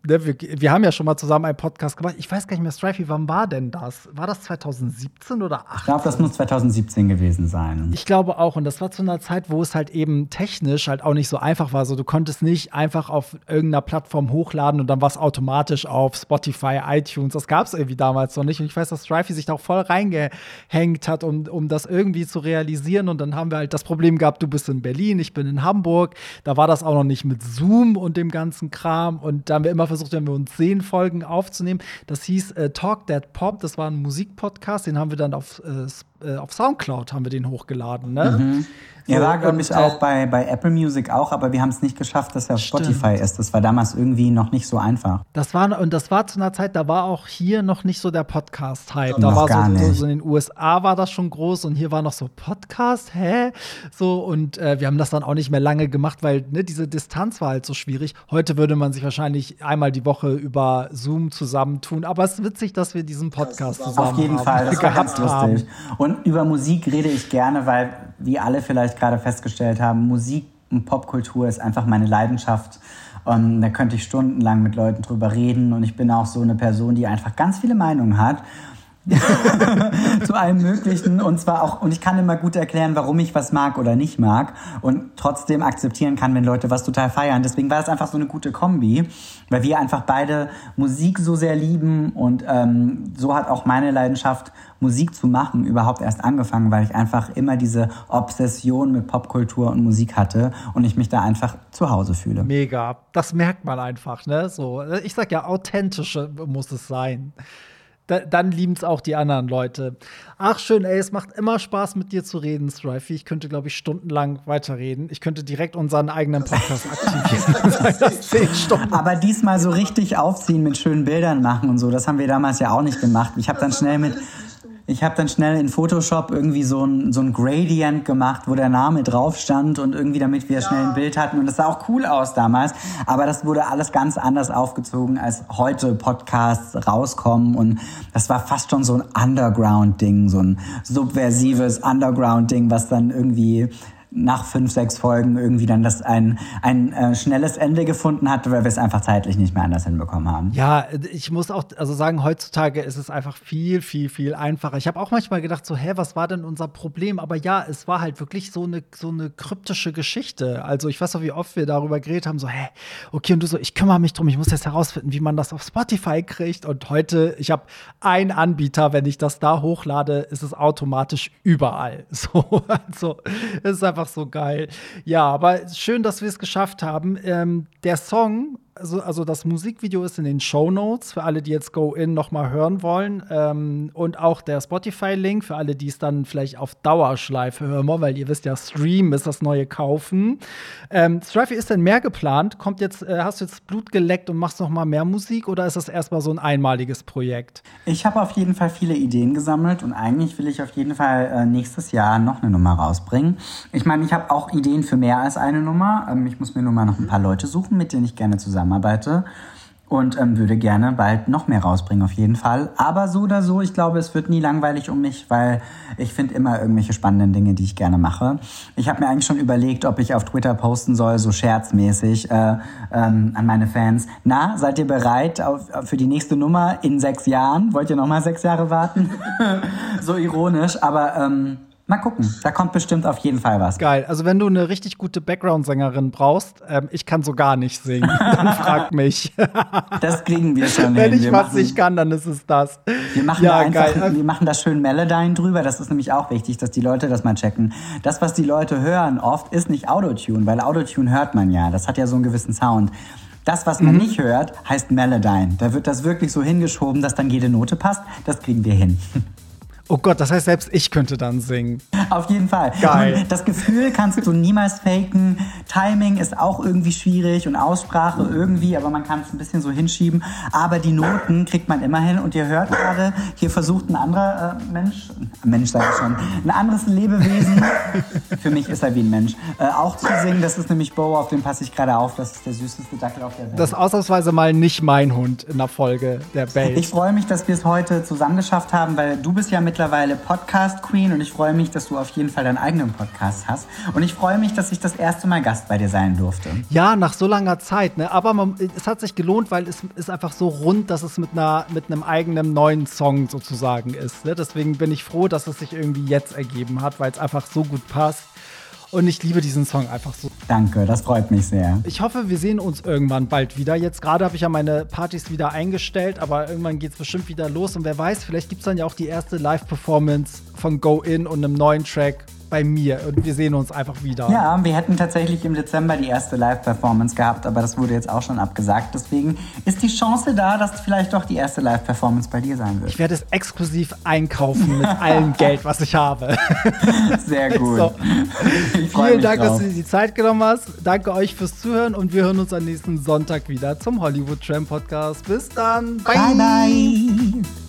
S1: ne, wir, wir, haben ja schon mal zusammen einen Podcast gemacht. Ich weiß gar nicht mehr, Strifey, wann war denn das? War das 2017 oder 2018?
S2: Ich glaube, das muss 2017 gewesen sein.
S1: Ich glaube, glaube auch, und das war zu einer Zeit, wo es halt eben technisch halt auch nicht so einfach war. So, du konntest nicht einfach auf irgendeiner Plattform hochladen und dann war es automatisch auf Spotify, iTunes. Das gab es irgendwie damals noch nicht. Und ich weiß, dass Strifey sich da auch voll reingehängt hat, um, um das irgendwie zu realisieren. Und dann haben wir halt das Problem gehabt, du bist in Berlin, ich bin in Hamburg. Da war das auch noch nicht mit Zoom und dem ganzen Kram. Und da haben wir immer versucht, wenn wir uns sehen, Folgen aufzunehmen. Das hieß äh, Talk That Pop. Das war ein Musikpodcast, den haben wir dann auf äh, äh, auf Soundcloud haben wir den hochgeladen. Ne? Mhm.
S2: Er war, glaube ich, auch bei, bei Apple Music auch, aber wir haben es nicht geschafft, dass er auf Stimmt. Spotify ist. Das war damals irgendwie noch nicht so einfach.
S1: Das war, und das war zu einer Zeit, da war auch hier noch nicht so der Podcast-Hype. Da war so, so, so, in den USA war das schon groß und hier war noch so Podcast, hä? So, und äh, wir haben das dann auch nicht mehr lange gemacht, weil ne, diese Distanz war halt so schwierig. Heute würde man sich wahrscheinlich einmal die Woche über Zoom zusammentun. Aber es ist witzig, dass wir diesen Podcast zusammen
S2: Auf jeden
S1: haben,
S2: Fall, das gehabt lustig. Und über Musik rede ich gerne, weil, wie alle vielleicht gerade festgestellt haben, Musik und Popkultur ist einfach meine Leidenschaft. Und da könnte ich stundenlang mit Leuten drüber reden. Und ich bin auch so eine Person, die einfach ganz viele Meinungen hat. zu allem Möglichen und zwar auch, und ich kann immer gut erklären, warum ich was mag oder nicht mag und trotzdem akzeptieren kann, wenn Leute was total feiern. Deswegen war es einfach so eine gute Kombi, weil wir einfach beide Musik so sehr lieben und ähm, so hat auch meine Leidenschaft, Musik zu machen, überhaupt erst angefangen, weil ich einfach immer diese Obsession mit Popkultur und Musik hatte und ich mich da einfach zu Hause fühle.
S1: Mega, das merkt man einfach, ne? So, ich sag ja, authentische muss es sein da, dann lieben es auch die anderen Leute. Ach, schön, ey, es macht immer Spaß, mit dir zu reden, Strifey. Ich könnte, glaube ich, stundenlang weiterreden. Ich könnte direkt unseren eigenen Podcast aktivieren.
S2: Aber diesmal so richtig aufziehen, mit schönen Bildern machen und so, das haben wir damals ja auch nicht gemacht. Ich habe dann schnell mit ich habe dann schnell in Photoshop irgendwie so ein, so ein Gradient gemacht, wo der Name drauf stand und irgendwie damit wir ja. schnell ein Bild hatten. Und das sah auch cool aus damals. Aber das wurde alles ganz anders aufgezogen, als heute Podcasts rauskommen. Und das war fast schon so ein Underground-Ding, so ein subversives Underground-Ding, was dann irgendwie nach fünf, sechs Folgen irgendwie dann das ein, ein äh, schnelles Ende gefunden hat, weil wir es einfach zeitlich nicht mehr anders hinbekommen haben.
S1: Ja, ich muss auch also sagen, heutzutage ist es einfach viel, viel, viel einfacher. Ich habe auch manchmal gedacht, so, hä, was war denn unser Problem? Aber ja, es war halt wirklich so eine, so eine kryptische Geschichte. Also ich weiß auch, wie oft wir darüber geredet haben, so, hä, okay, und du so, ich kümmere mich drum, ich muss jetzt herausfinden, wie man das auf Spotify kriegt. Und heute, ich habe einen Anbieter, wenn ich das da hochlade, ist es automatisch überall. So, also es ist einfach einfach so geil. Ja, aber schön, dass wir es geschafft haben. Ähm, der Song also, also das Musikvideo ist in den Show Notes für alle, die jetzt Go In noch mal hören wollen. Ähm, und auch der Spotify-Link für alle, die es dann vielleicht auf Dauerschleife hören wollen, weil ihr wisst ja, Stream ist das neue Kaufen. Ähm, Strifey, ist denn mehr geplant? Kommt jetzt, äh, hast du jetzt Blut geleckt und machst noch mal mehr Musik oder ist das erstmal so ein einmaliges Projekt?
S2: Ich habe auf jeden Fall viele Ideen gesammelt und eigentlich will ich auf jeden Fall äh, nächstes Jahr noch eine Nummer rausbringen. Ich meine, ich habe auch Ideen für mehr als eine Nummer. Ähm, ich muss mir nur mal noch ein paar Leute suchen, mit denen ich gerne zusammen zusammenarbeite und ähm, würde gerne bald noch mehr rausbringen auf jeden Fall. Aber so oder so, ich glaube, es wird nie langweilig um mich, weil ich finde immer irgendwelche spannenden Dinge, die ich gerne mache. Ich habe mir eigentlich schon überlegt, ob ich auf Twitter posten soll, so scherzmäßig äh, ähm, an meine Fans. Na, seid ihr bereit auf, für die nächste Nummer in sechs Jahren? Wollt ihr noch mal sechs Jahre warten? so ironisch, aber ähm, Mal gucken, da kommt bestimmt auf jeden Fall was.
S1: Geil. Also wenn du eine richtig gute Background-Sängerin brauchst, ähm, ich kann so gar nicht singen, dann frag mich.
S2: das kriegen wir schon
S1: Wenn
S2: hin.
S1: ich wir was nicht kann, dann ist es das.
S2: Wir machen ja, einfach, geil. wir machen das schön Melodyne drüber. Das ist nämlich auch wichtig, dass die Leute das mal checken. Das, was die Leute hören oft, ist nicht Autotune, weil Autotune hört man ja. Das hat ja so einen gewissen Sound. Das, was man mhm. nicht hört, heißt Melodyne. Da wird das wirklich so hingeschoben, dass dann jede Note passt. Das kriegen wir hin.
S1: Oh Gott, das heißt, selbst ich könnte dann singen.
S2: Auf jeden Fall. Geil. Das Gefühl kannst du niemals faken. Timing ist auch irgendwie schwierig und Aussprache irgendwie, aber man kann es ein bisschen so hinschieben. Aber die Noten kriegt man immer hin und ihr hört gerade, hier versucht ein anderer äh, Mensch, Mensch sag ich schon, ein anderes Lebewesen, für mich ist er wie ein Mensch, äh, auch zu singen. Das ist nämlich Bo, auf dem passe ich gerade auf. Das ist der süßeste Dackel auf der Welt.
S1: Das ist ausnahmsweise mal nicht mein Hund in der Folge der Welt.
S2: Ich freue mich, dass wir es heute zusammen geschafft haben, weil du bist ja mit mittlerweile Podcast Queen und ich freue mich, dass du auf jeden Fall deinen eigenen Podcast hast. Und ich freue mich, dass ich das erste Mal Gast bei dir sein durfte.
S1: Ja, nach so langer Zeit. Ne? Aber man, es hat sich gelohnt, weil es ist einfach so rund, dass es mit, einer, mit einem eigenen neuen Song sozusagen ist. Ne? Deswegen bin ich froh, dass es sich irgendwie jetzt ergeben hat, weil es einfach so gut passt. Und ich liebe diesen Song einfach so.
S2: Danke, das freut mich sehr.
S1: Ich hoffe, wir sehen uns irgendwann bald wieder. Jetzt gerade habe ich ja meine Partys wieder eingestellt, aber irgendwann geht es bestimmt wieder los. Und wer weiß, vielleicht gibt es dann ja auch die erste Live-Performance von Go In und einem neuen Track bei mir und wir sehen uns einfach wieder.
S2: Ja, wir hätten tatsächlich im Dezember die erste Live-Performance gehabt, aber das wurde jetzt auch schon abgesagt. Deswegen ist die Chance da, dass vielleicht doch die erste Live-Performance bei dir sein wird.
S1: Ich werde es exklusiv einkaufen mit allem Geld, was ich habe.
S2: Sehr gut. So.
S1: Vielen Dank, drauf. dass du dir die Zeit genommen hast. Danke euch fürs Zuhören und wir hören uns am nächsten Sonntag wieder zum Hollywood Tram Podcast. Bis dann.
S2: Bye, bye. bye.